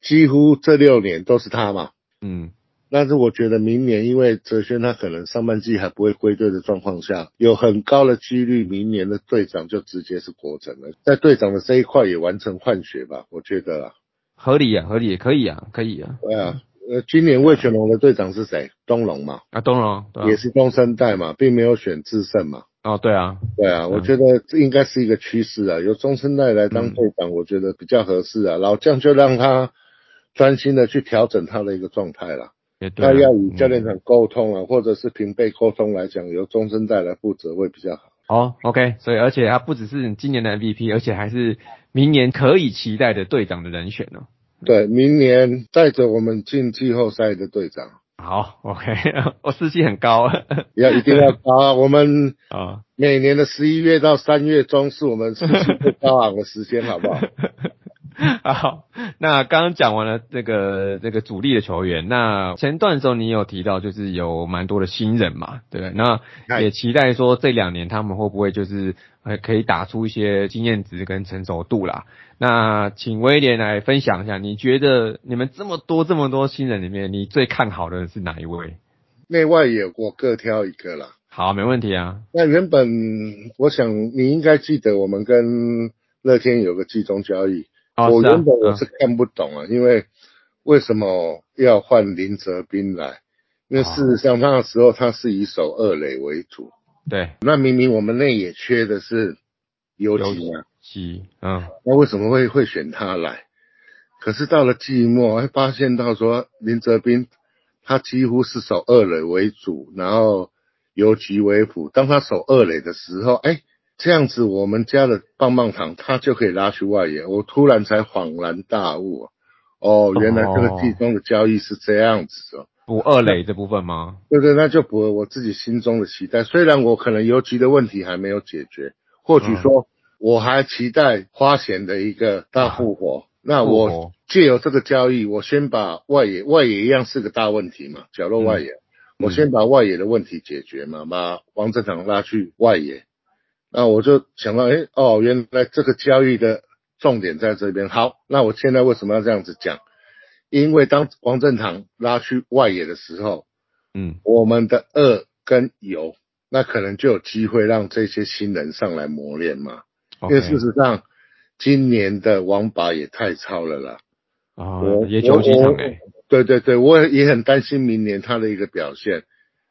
几乎这六年都是他嘛。嗯，但是我觉得明年因为哲轩他可能上半季还不会归队的状况下，有很高的几率明年的队长就直接是国成了，在队长的这一块也完成换血吧，我觉得啊，合理啊，合理，可以啊，可以啊。对啊，呃，今年魏全龙的队长是谁？东龙嘛，啊，东龙，啊也是中生代嘛，并没有选智胜嘛。哦，对啊，对啊，我觉得这应该是一个趋势啊，由中生代来当队长，我觉得比较合适啊。老将就让他专心的去调整他的一个状态啦。也对啊。那要与教练嗯团沟通啊，或者是平辈沟通来讲，由中生代来负责会比较好。哦，OK，所以而且他不只是今年的 MVP，而且还是明年可以期待的队长的人选哦。对，明年带着我们进季后赛的队长，好，OK，我 士气很高 要一定要高啊！我们啊。每年的十一月到三月中是我们士气最高昂的时间，好不好？好，那刚刚讲完了这个这个主力的球员，那前段的时候你有提到就是有蛮多的新人嘛，对不对？那也期待说这两年他们会不会就是呃可以打出一些经验值跟成熟度啦。那请威廉来分享一下，你觉得你们这么多这么多新人里面，你最看好的是哪一位？内外野我各挑一个啦。好，没问题啊。那原本我想你应该记得，我们跟乐天有个季中交易。我原本我嗯是看不懂啊，因为为什么要换林哲斌来？因为事实上那时候他是以守二垒为主，对，那明明我们内野缺的是游击啊，七，嗯，那为什么会会选他来？可是到了季末，会发现到说林哲斌他几乎是守二垒为主，然后游击为辅。当他守二垒的时候，哎，这样子我们家的棒棒糖他就可以拉去外野。我突然才恍然大悟啊，哦，原来这个地中的交易是这样子哦。补二垒这部分吗？对对，那就符合我自己心中的期待。虽然我可能游击的问题还没有解决，或许说我还期待花钱的一个大复活。那我借由这个交易，我先把外野，外野一样是个大问题嘛，角落外野，我先把外野的问题解决嘛，把王正堂拉去外野。那我就想到，哎，哦，原来这个交易的重点在这边。好，那我现在为什么要这样子讲？因为当王正堂拉去外野的时候，嗯，我们的二跟油，那可能就有机会让这些新人上来磨练嘛。因为事实上，今年的王拔也太超了啦。啊我，也九几场诶，对对对，我也很担心明年他的一个表现。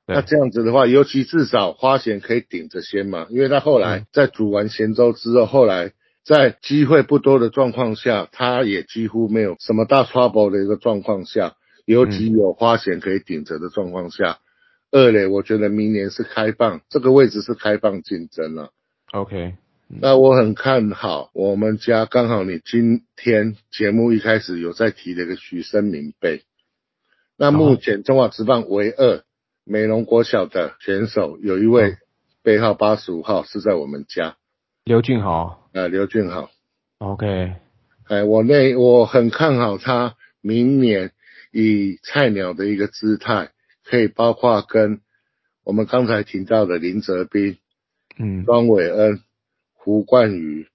对那这样子的话，尤其至少花钱可以顶着先嘛，因为他后来嗯在煮完咸粥之后，后来在机会不多的状况下，他也几乎没有什么大 trouble 的一个状况下，尤其有花钱可以顶着的状况下，二垒我觉得明年是开放，这个位置是开放竞争了。OK，那我很看好我们家，刚好你今天节目一开始有在提的一个许生明杯。那目前中华职棒唯二美容国小的选手有一位背号八十五号是在我们家，刘俊豪。呃，刘俊豪。，OK，哎，我那我很看好他明年以菜鸟的一个姿态，可以包括跟我们刚才提到的林哲斌、嗯，庄伟恩、胡冠宇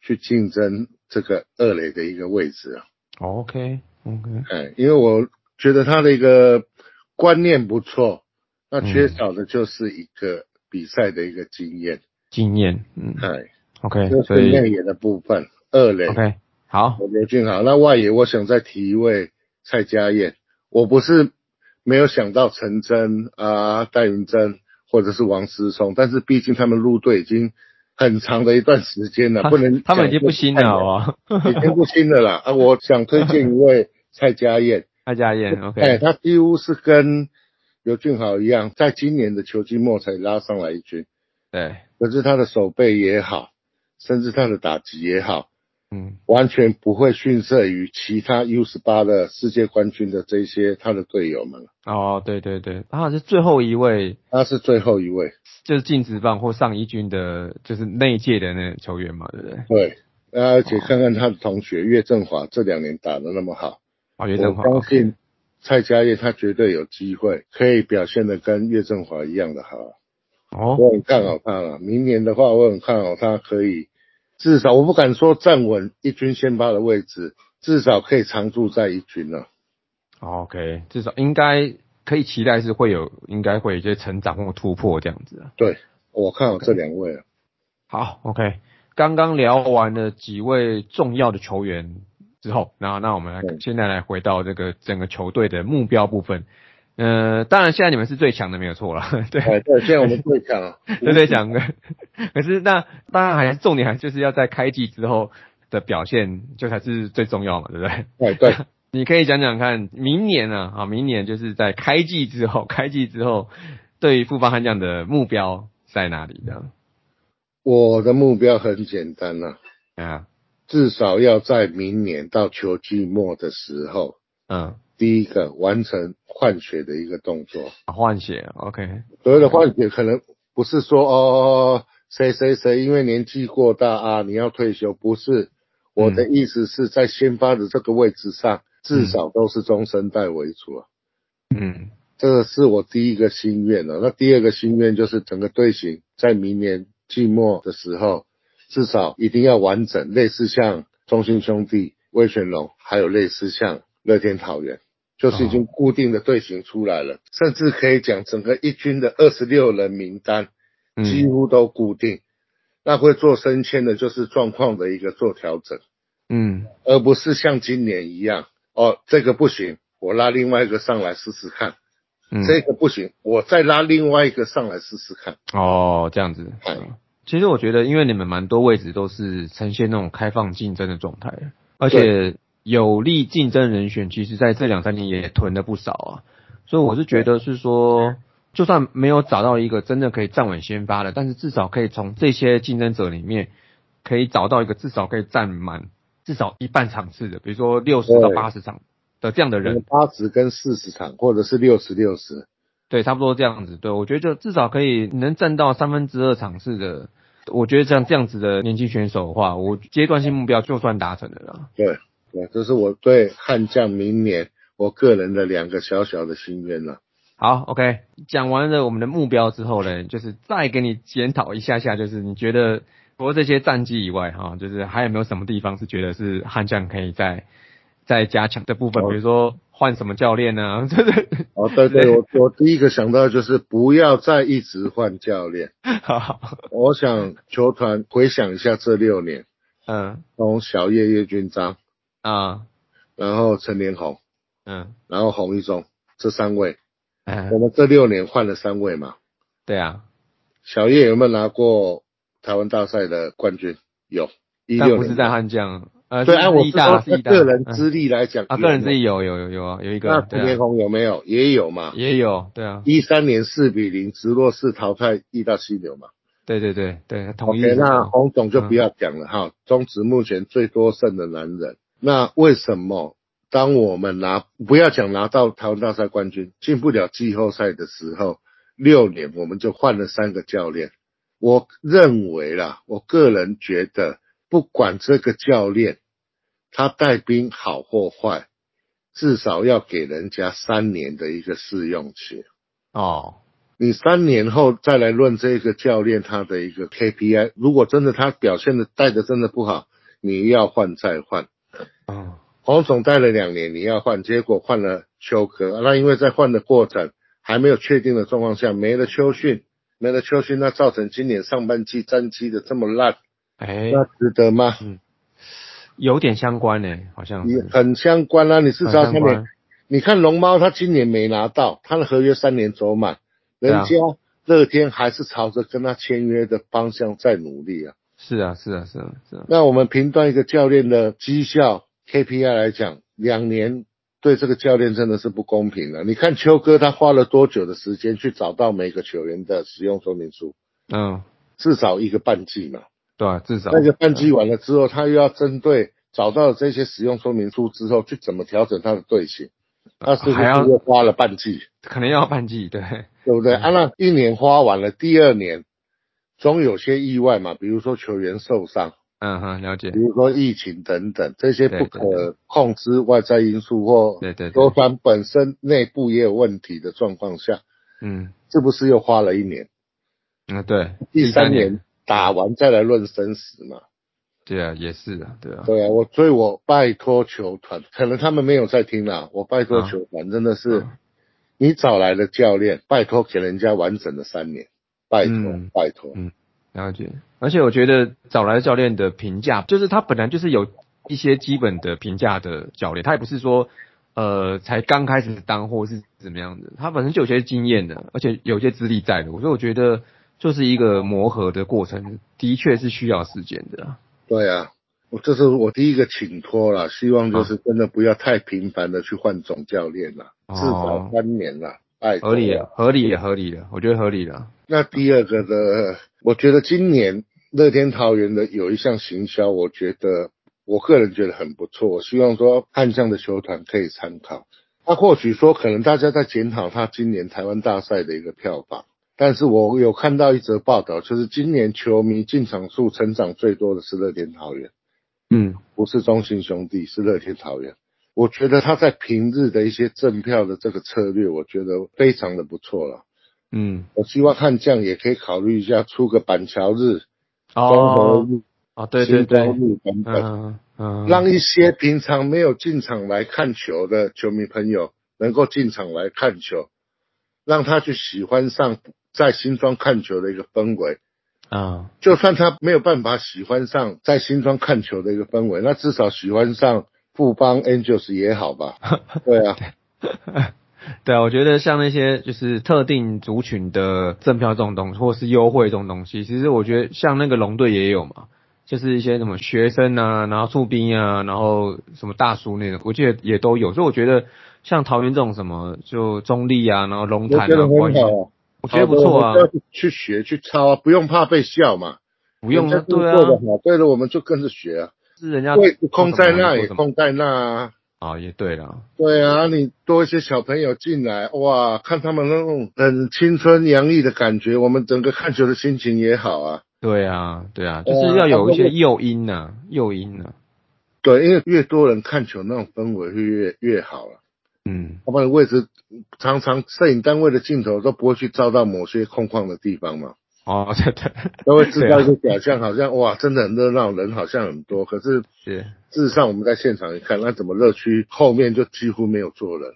去竞争这个二垒的一个位置啊。OK，OK，哎，因为我觉得他的一个观念不错，那缺少的就是一个比赛的一个经验。经验，嗯哎，，OK，这所以是内野的部分，二垒 OK，好，刘俊豪。那外野我想再提一位蔡家燕，我不是没有想到陈真啊、戴云珍或者是王思聪，但是毕竟他们入队已经很长的一段时间了，不能他们已经不新了，好不好？已经不新了啦。啊，我想推荐一位蔡家燕。蔡家燕哎，，OK，哎他几乎是跟刘俊豪一样，在今年的球季末才拉上来一军，对，可是他的手背也好，甚至他的打击也好，嗯，完全不会逊色于其他 U 十八的世界冠军的这些他的队友们。哦，对对对，他是最后一位，他是最后一位，就是禁止棒或上一军的，就是那届的那个球员嘛，对不对？对，而且看看他的同学岳振华这两年打的那么好，哦，岳振华，我相信蔡家业他绝对有机会可以表现的跟岳振华一样的好。哦，我很看好他了。明年的话，我很看好他可以。至少我不敢说站稳一军先发的位置，至少可以常驻在一军了。OK，至少应该可以期待是会有，应该会有一些成长或突破这样子啊。对，我看好这两位了。好，OK，刚刚聊完了几位重要的球员之后，那那我们来现在来回到这个整个球队的目标部分。呃，当然现在你们是最强的，没有错了。对对，现在我们最强，最最强的。可是那当然还是重点，还就是要在开季之后的表现，就才是最重要嘛，对不对？对对。你可以讲讲看，明年啊，啊，明年就是在开季之后，开季之后，对于富邦悍将的目标在哪里？这样。我的目标很简单呐，啊，至少要在明年到球季末的时候，嗯。第一个完成换血的一个动作，换血，OK。所谓的换血，可能不是说哦，谁谁谁因为年纪过大啊，你要退休，不是。我的意思是在先发的这个位置上，至少都是中生代为主啊。嗯，这个是我第一个心愿了。那第二个心愿就是整个队形在明年季末的时候，至少一定要完整，类似像中信兄弟、威权龙，还有类似像乐天桃园。就是已经固定的队形出来了，甚至可以讲整个一军的二十六人名单几乎都固定。那会做升迁的，就是状况的一个做调整，嗯，而不是像今年一样，哦，这个不行，我拉另外一个上来试试看，嗯，这个不行，我再拉另外一个上来试试看。哦，这样子。其实我觉得，因为你们蛮多位置都是呈现那种开放竞争的状态，而且。有力竞争人选，其实在这两三年也囤了不少啊，所以我是觉得是说，就算没有找到一个真的可以站稳先发的，但是至少可以从这些竞争者里面，可以找到一个至少可以占满至少一半场次的，比如说六十到八十场的这样的人，八十跟四十场，或者是六十六十，对，差不多这样子。对我觉得就至少可以能占到三分之二场次的，我觉得像这样子的年轻选手的话，我阶段性目标就算达成了啦。对。对，这是我对悍将明年我个人的两个小小的心愿了。好，OK，讲完了我们的目标之后呢，就是再给你检讨一下下，就是你觉得除了这些战绩以外，哈，就是还有没有什么地方是觉得是悍将可以再再加强的部分？比如说换什么教练呢？哦，对对，我我第一个想到就是不要再一直换教练。好，我想球团回想一下这六年，嗯，从小叶叶军章。啊，然后陈连红，嗯，然后洪一中这三位，嗯，我们这六年换了三位嘛，对啊，小叶有没有拿过台湾大赛的冠军？有，一六不是在悍将，呃，对，按我说个人资历来讲，啊，个人资历有有有有啊，有一个，那陈连红有没有？也有嘛，也有，对啊，一三年四比零直落式淘汰意大犀牛嘛，对对对对，同意。那洪总就不要讲了哈，中职目前最多胜的男人。那为什么当我们拿不要讲拿到台湾大赛冠军，进不了季后赛的时候，六年我们就换了三个教练？我认为啦，我个人觉得，不管这个教练他带兵好或坏，至少要给人家三年的一个试用期。哦，你三年后再来论这个教练他的一个 KPI，如果真的他表现的带的真的不好，你要换再换。啊，黄总带了两年，你要换，结果换了邱科，那因为在换的过程还没有确定的状况下，没了邱训，没了邱训，那造成今年上半季战绩的这么烂，哎，那值得吗？嗯，有点相关呢，好像很相关啊。你至少他们，你看龙猫，他今年没拿到，他的合约三年走满，人家乐天还是朝着跟他签约的方向在努力啊。是啊，是啊，是啊，是啊。那我们评断一个教练的绩效 KPI 来讲，两年对这个教练真的是不公平的。你看秋哥他花了多久的时间去找到每个球员的使用说明书？嗯，至少一个半季嘛。对啊，至少。那个半季完了之后，他又要针对找到这些使用说明书之后，去怎么调整他的队形，那是不是又花了半季？可能要半季，对，对不对？嗯啊，那一年花完了，第二年总有些意外嘛，比如说球员受伤，嗯哼，了解。比，如说疫情等等，这些不可控制外在因素或对对球对，团本身内部也有问题的状况下，嗯。是不是又花了一年？嗯对，第三年年打完再来论生死嘛？对啊，也是啊，对啊，对啊，我所以，我拜托球团，可能他们没有在听啦。我拜托啊球团，真的是啊你找来的教练，拜托给人家完整的三年，拜托、嗯拜托。嗯了解。而且我觉得找来的教练的评价，就是他本来就是有一些基本的评价的教练，他也不是说呃才刚开始当或是怎么样的，他本身就有些经验的，而且有些资历在的，所以我觉得就是一个磨合的过程，的确是需要时间的啊。对啊，我这是我第一个请托啦，希望就是真的不要太频繁的去换总教练啦，哦至少三年啦，拜托合理了，合理了，合理了，我觉得合理了。那第二个的，我觉得今年乐天桃园的有一项行销，我觉得我个人觉得很不错，我希望说暗将的球团可以参考。他或许说可能大家在检讨他今年台湾大赛的一个票房，但是我有看到一则报道，就是今年球迷进场数成长最多的是乐天桃园，嗯。不是中信兄弟，是乐天桃园。我觉得他在平日的一些赠票的这个策略，我觉得非常的不错了。嗯，我希望悍将也可以考虑一下出个板桥日、综合哦日、哦，对对对，新庄日等等，嗯嗯，让一些平常没有进场来看球的球迷朋友能够进场来看球，让他去喜欢上在新庄看球的一个氛围。啊，就算他没有办法喜欢上在新庄看球的一个氛围，那至少喜欢上富邦 Angels 也好吧？对啊，对啊，我觉得像那些就是特定族群的赠票这种东西，或是优惠这种东西，其实我觉得像那个龙队也有嘛，就是一些什么学生啊，然后驻兵啊，然后什么大叔那种，我记得也都有。所以我觉得像桃园这种什么就中立啊，然后龙潭啊，我觉得很关系我觉得不错啊去学去抄啊，不用怕被笑嘛。不用啊，人家对啊，做得好，对了，我们就跟着学啊。是人家位置空在那也做什么空在那啊。啊，也对了，对啊，你多一些小朋友进来，哇，看他们那种很青春洋溢的感觉，我们整个看球的心情也好啊。对啊，对啊，就是要有一些诱因呐，诱因呐，对，因为越多人看球，那种氛围会越越好了、嗯，要不然位置常常摄影单位的镜头都不会去照到某些空旷的地方嘛，哦，对对，都会制造一个假象，好像哇，真的很热闹，人好像很多，可是是，事实上我们在现场一看，那怎么乐区后面就几乎没有坐人，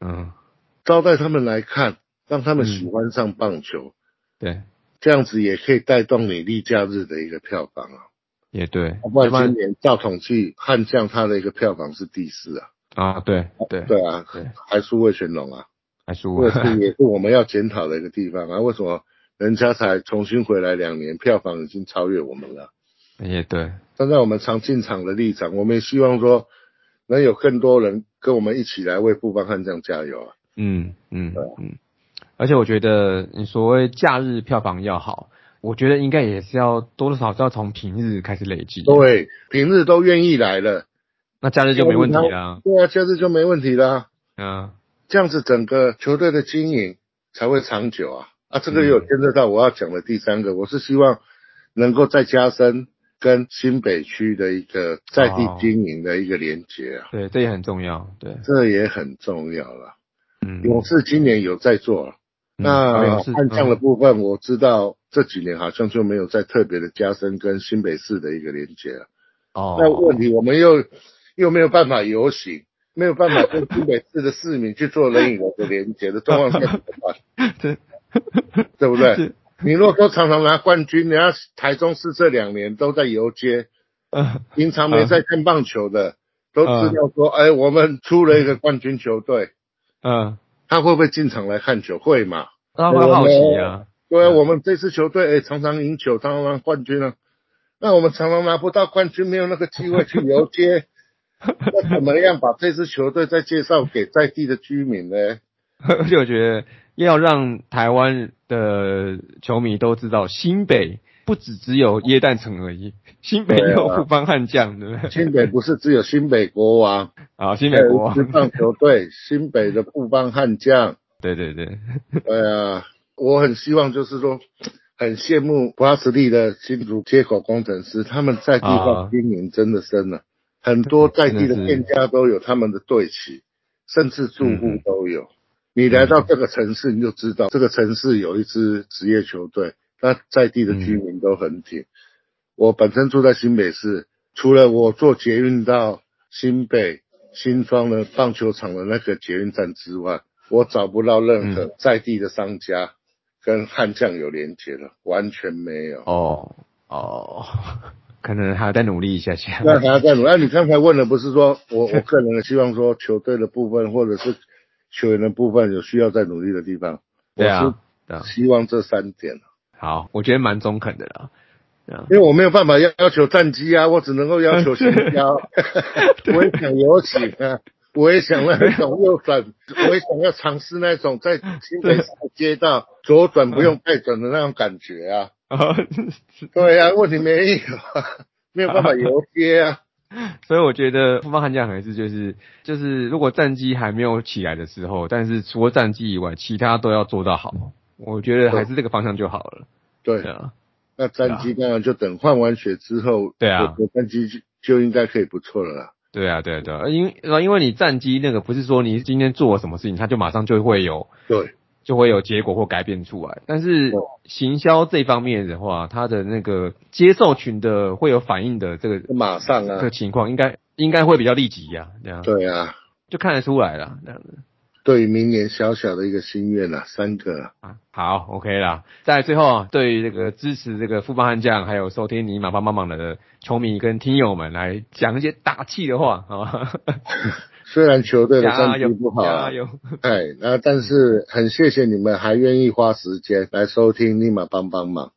嗯，招待他们来看，让他们喜欢上棒球。对，这样子也可以带动你例假日的一个票房啊。也对，不然今年照统计，悍将他的一个票房是第四啊。啊，对对对啊，对，还输魏全龙啊，还输这个是也是我们要检讨的一个地方啊。为什么人家才重新回来两年，票房已经超越我们了？也对，站在我们常进场的立场，我们也希望说能有更多人跟我们一起来为富邦悍将加油啊。嗯嗯嗯，而且我觉得你所谓假日票房要好，我觉得应该也是要多多少少要从平日开始累积，，对，平日都愿意来了，那假日就没问题啦，对啊，假日就没问题啦。嗯，这样子整个球队的经营才会长久啊！啊，这个也有牵涉到我要讲的第三个，我是希望能够再加深跟新北区的一个在地经营的一个连接啊，对，这也很重要，对，这也很重要了。嗯，勇士今年有在做那勇士悍将的部分我知道这几年好像就没有再特别的加深跟新北市的一个连接了。哦，那问题我们又又没有办法游行，没有办法跟新北市的市民去做人与人的连接的状况下怎么办？这对不对？你如果说常常拿冠军，人家台中市这两年都在游街，嗯 平常没在看棒球的，都知道说，哎，我们出了一个冠军球队，嗯，他会不会进场来看球？会嘛？他会好奇啊，对啊，嗯我们这支球队，哎，常常赢球，常常拿冠军啊。那我们常常拿不到冠军，没有那个机会去游街，那怎么样把这支球队再介绍给在地的居民呢？而且我觉得要让台湾的球迷都知道，新北不只只有耶诞城而已，新北有富邦悍将，对不对？新北不是只有新北国王，啊，新北国王。职棒球队，新北的富邦悍将，对对对，对啊，我很希望就是说，很羡慕巴斯利的新竹接口工程师，他们在地方经营真的深了，很多在地的店家都有他们的队旗，甚至住户都有。你来到这个城市，你就知道这个城市有一支职业球队，那在地的居民都很挺。我本身住在新北市，除了我坐捷运到新北新庄的棒球场的那个捷运站之外，我找不到任何在地的商家跟悍将有连接的，完全没有。哦哦，可能还要再努力一下下。那还要再努力。那你刚才问的不是说我我个人的希望说球队的部分，或者是。球员的部分有需要再努力的地方，对啊，希望这三点。好，我觉得蛮中肯的啦。因为我没有办法要要求战机啊，我只能够要求新交。我也想游行啊，我也想那种右转，我也想要尝试那种在新北市街道左转不用再转的那种感觉啊。对啊，问题没有，没有办法游街啊。所以我觉得富邦悍将还是就是就是，如果战绩还没有起来的时候，但是除了战绩以外，其他都要做到好。我觉得还是这个方向就好了。对啊，那战绩当然就等换完血之后，对啊，战绩就就应该可以不错了啦。对啊，对啊，对啊，因为因为你战机那个不是说你今天做了什么事情，它就马上就会有对。就会有结果或改变出来，但是行销这方面的话，它的那个接受群的会有反应的这个马上啊，这个情况应该应该会比较立即呀，这样。对啊，就看得出来了这样子。对于明年小小的一个心愿啊，三个啊，好，OK 啦。在最后，对于这个支持这个富邦悍将还有收听尼玛帮帮忙的球迷跟听友们来讲一些打气的话啊。虽然球队的战绩不好，哎，那但是很谢谢你们还愿意花时间来收听立马帮帮忙，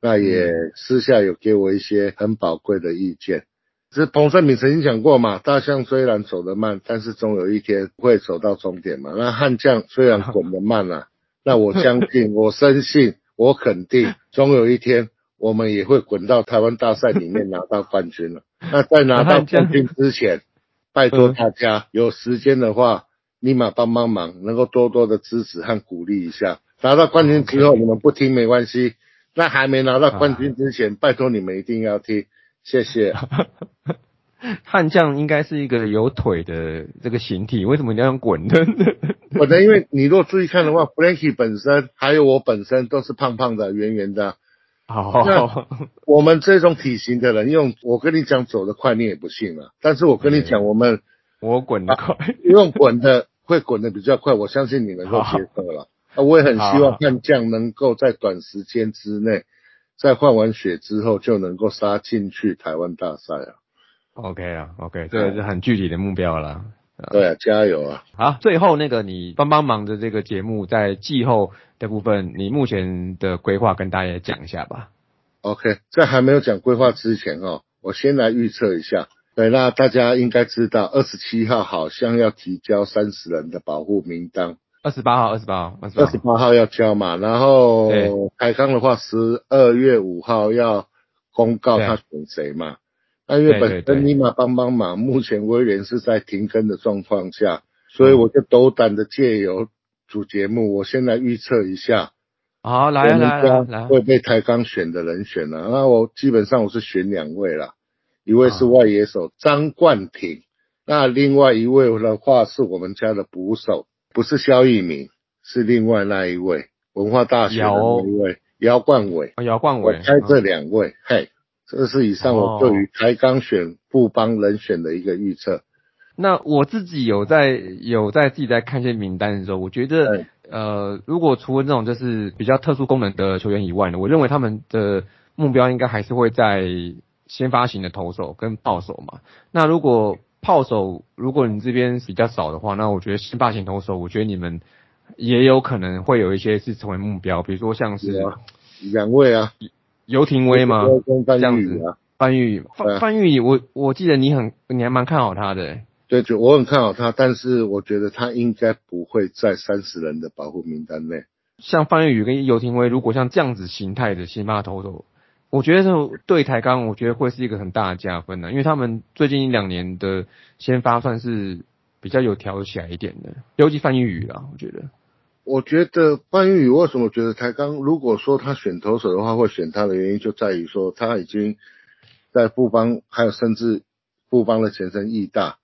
那也私下有给我一些很宝贵的意见。是彭胜敏曾经讲过嘛，大象虽然走得慢，但是总有一天会走到终点嘛。那悍将虽然滚得慢啊，那我相信，我深信，我肯定，总有一天我们也会滚到台湾大赛里面拿到冠军了。那在拿到冠军之前。拜托大家有时间的话，立马帮帮忙，能够多多的支持和鼓励一下。拿到冠军之后，你们不听没关系。那还没拿到冠军之前，拜托你们一定要听，谢谢。悍将应该是一个有腿的这个形体，为什么你要用滚的？滚的，因为你如果注意看的话，Frankie 本身还有我本身都是胖胖的、圆圆的。好，我们这种体型的人用我跟你讲走得快，你也不信了。但是我跟你讲，我们我滚得快，用滚的会滚得比较快，我相信你能够接受了。啊，我也很希望悍将能够在短时间之内，在换完血之后就能够杀进去台湾大赛啊。OK 啊，OK，这个是很具体的目标了。对，加油啊！好，最后那个你帮帮忙的这个节目在季后的部分，你目前的规划跟大家讲一下吧。OK，在还没有讲规划之前哦，我先来预测一下。对，那大家应该知道，二十七号好像要提交三十人的保护名单。二十八号，二十八号，二十八号要交嘛？然后海康的话，十二月五号要公告他选谁嘛？那因为本身尼玛帮帮忙，目前威廉是在停更的状况下，所以我就斗胆的借由主节目，我先来预测一下。好，来来来，会被台钢选的人选了。那我基本上我是选两位啦，一位是外野手张冠廷，那另外一位的话是我们家的捕手，不是肖一鸣，是另外那一位文化大学的那一位姚冠伟。姚冠伟，我猜这两位，嘿。这是以上我对于台钢选布邦人选的一个预测。那我自己有在有在自己在看一些名单的时候，我觉得呃，如果除了这种就是比较特殊功能的球员以外呢，我认为他们的目标应该还是会在先发型的投手跟炮手嘛。那如果炮手如果你这边比较少的话，那我觉得先发型投手，我觉得你们也有可能会有一些是成为目标，比如说像是两位啊。游廷威吗？这样子，范玉，范范玉，我我记得你很你还蛮看好他的。对，就我很看好他，但是我觉得他应该不会在三十人的保护名单内。像范玉宇跟尤廷威，如果像这样子形态的先发投手，我觉得这对台钢，我觉得会是一个很大的加分的，因为他们最近一两年的先发算是比较有挑起来一点的，尤其范玉宇啦，我觉得。我觉得范玉宇为什么觉得台钢如果说他选投手的话，会选他的原因就在于说他已经在富邦，还有甚至富邦的前身义大，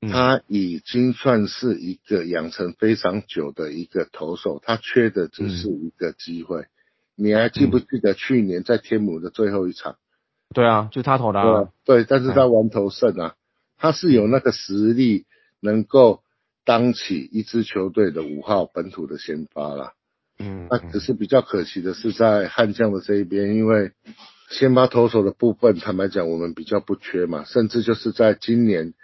他已经算是一个养成非常久的一个投手，他缺的只是一个机会。你还记不记得去年在天母的最后一场？对啊，就他投的。对，但是他玩投胜啊，他是有那个实力能够。当起一支球队的五号本土的先发了，嗯，那只是比较可惜的是在悍将的这一边，因为先发投手的部分，坦白讲我们比较不缺嘛，甚至就是在今年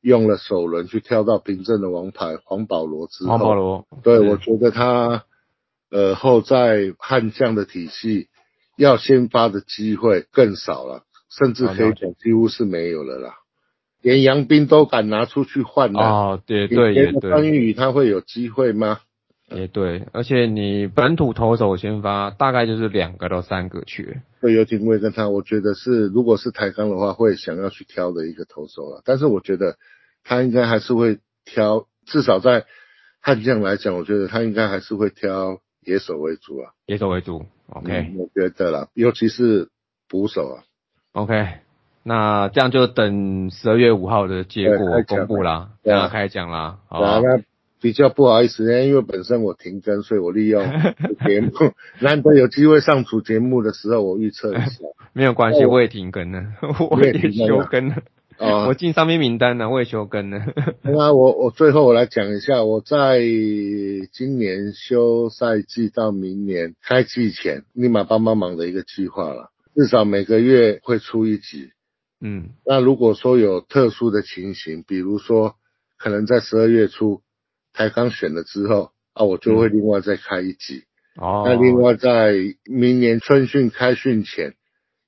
用了首轮去跳到平镇的王牌黄保罗之后，黄保罗，对我觉得他呃后在悍将的体系要先发的机会更少了，甚至可以讲几乎是没有了啦。连杨斌都敢拿出去换了哦，对对也对。张宇他会有机会吗？也对，而且你本土投手先发大概就是两个到三个缺。会有警卫跟他，我觉得是如果是台钢的话，会想要去挑的一个投手了。但是我觉得他应该还是会挑，至少在悍将来讲，我觉得他应该还是会挑野手为主啊。野手为主，OK。我觉得啦，尤其是捕手啊，OK。那这样就等十二月五号的结果公布啦，对啊，开奖啦。啊，那比较不好意思呢，因为本身我停更，所以我利用 节目难得有机会上主节目的时候，我预测一下。没有关系，我也停更了，我也休更了。啊，我进上面名单了，我也休更了。那我我最后我来讲一下，我在今年休赛季到明年开季前，立马帮帮忙的一个计划了，至少每个月会出一集。嗯，那如果说有特殊的情形，比如说可能在十二月初台钢选了之后啊，我就会另外再开一集。哦。那另外在明年春训开训前，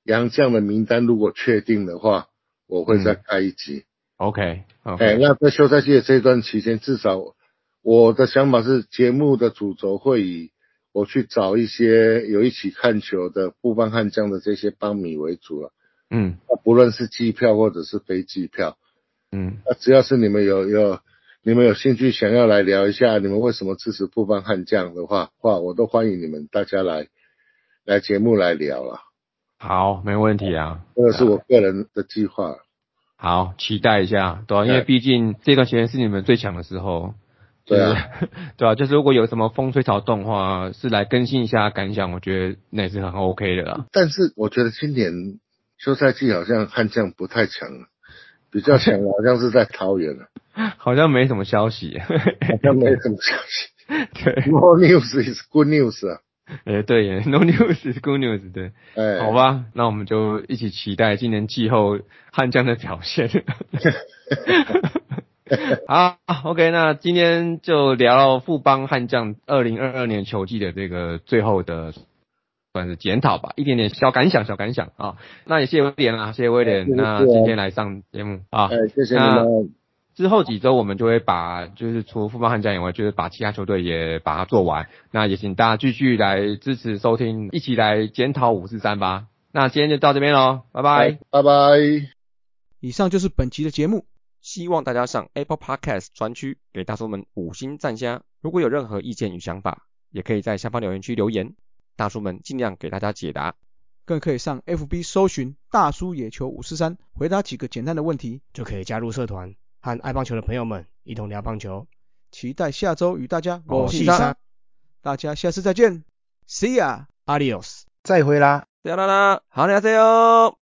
杨将的名单如果确定的话，我会再开一集。OK。哎，那在休赛季的这段期间，至少我的想法是，节目的主轴会以我去找一些有一起看球的布邦悍将的这些邦米为主了。嗯，那不论是机票或者是飞机票，嗯，那只要是你们有有你们有兴趣想要来聊一下，你们为什么支持布邦悍将的话，话我都欢迎你们大家来来节目来聊了。好，没问题啊，这个是我个人的计划。好，期待一下，对吧？因为毕竟这段时间是你们最强的时候，对啊，对啊，就是如果有什么风吹草动的话，是来更新一下感想，我觉得那也是很 OK 的啦。但是我觉得今年。休赛季好像悍将不太强了，比较强好像是在桃园了，好像没什么消息，好像没什么消息。对，No news is good news 啊。哎，对，No news is good news，对。哎，好吧，那我们就一起期待今年季后悍将的表现。好，OK，那今天就聊到富邦悍将二零二二年球季的这个最后的。算是检讨吧，一点点小感想，小感想啊。那也谢谢威廉啊，谢谢威廉。那今天来上节目啊，谢谢你们。之后几周我们就会把，就是除了富邦悍将以外，就是把其他球队也把它做完。那也请大家继续来支持收听，一起来检讨五四三吧。那今天就到这边喽，拜拜，拜拜。以上就是本期的节目，希望大家上 Apple Podcast 专区给大叔们五星赞加。如果有任何意见与想法，也可以在下方留言区留言。大叔们尽量给大家解答，更可以上 FB 搜寻“大叔野球五四三”，回答几个简单的问题，就可以加入社团，和爱棒球的朋友们一同聊棒球。期待下周与大家我四三，大家下次再见，See ya，Adios，再会啦，再啦啦，好，再见哟。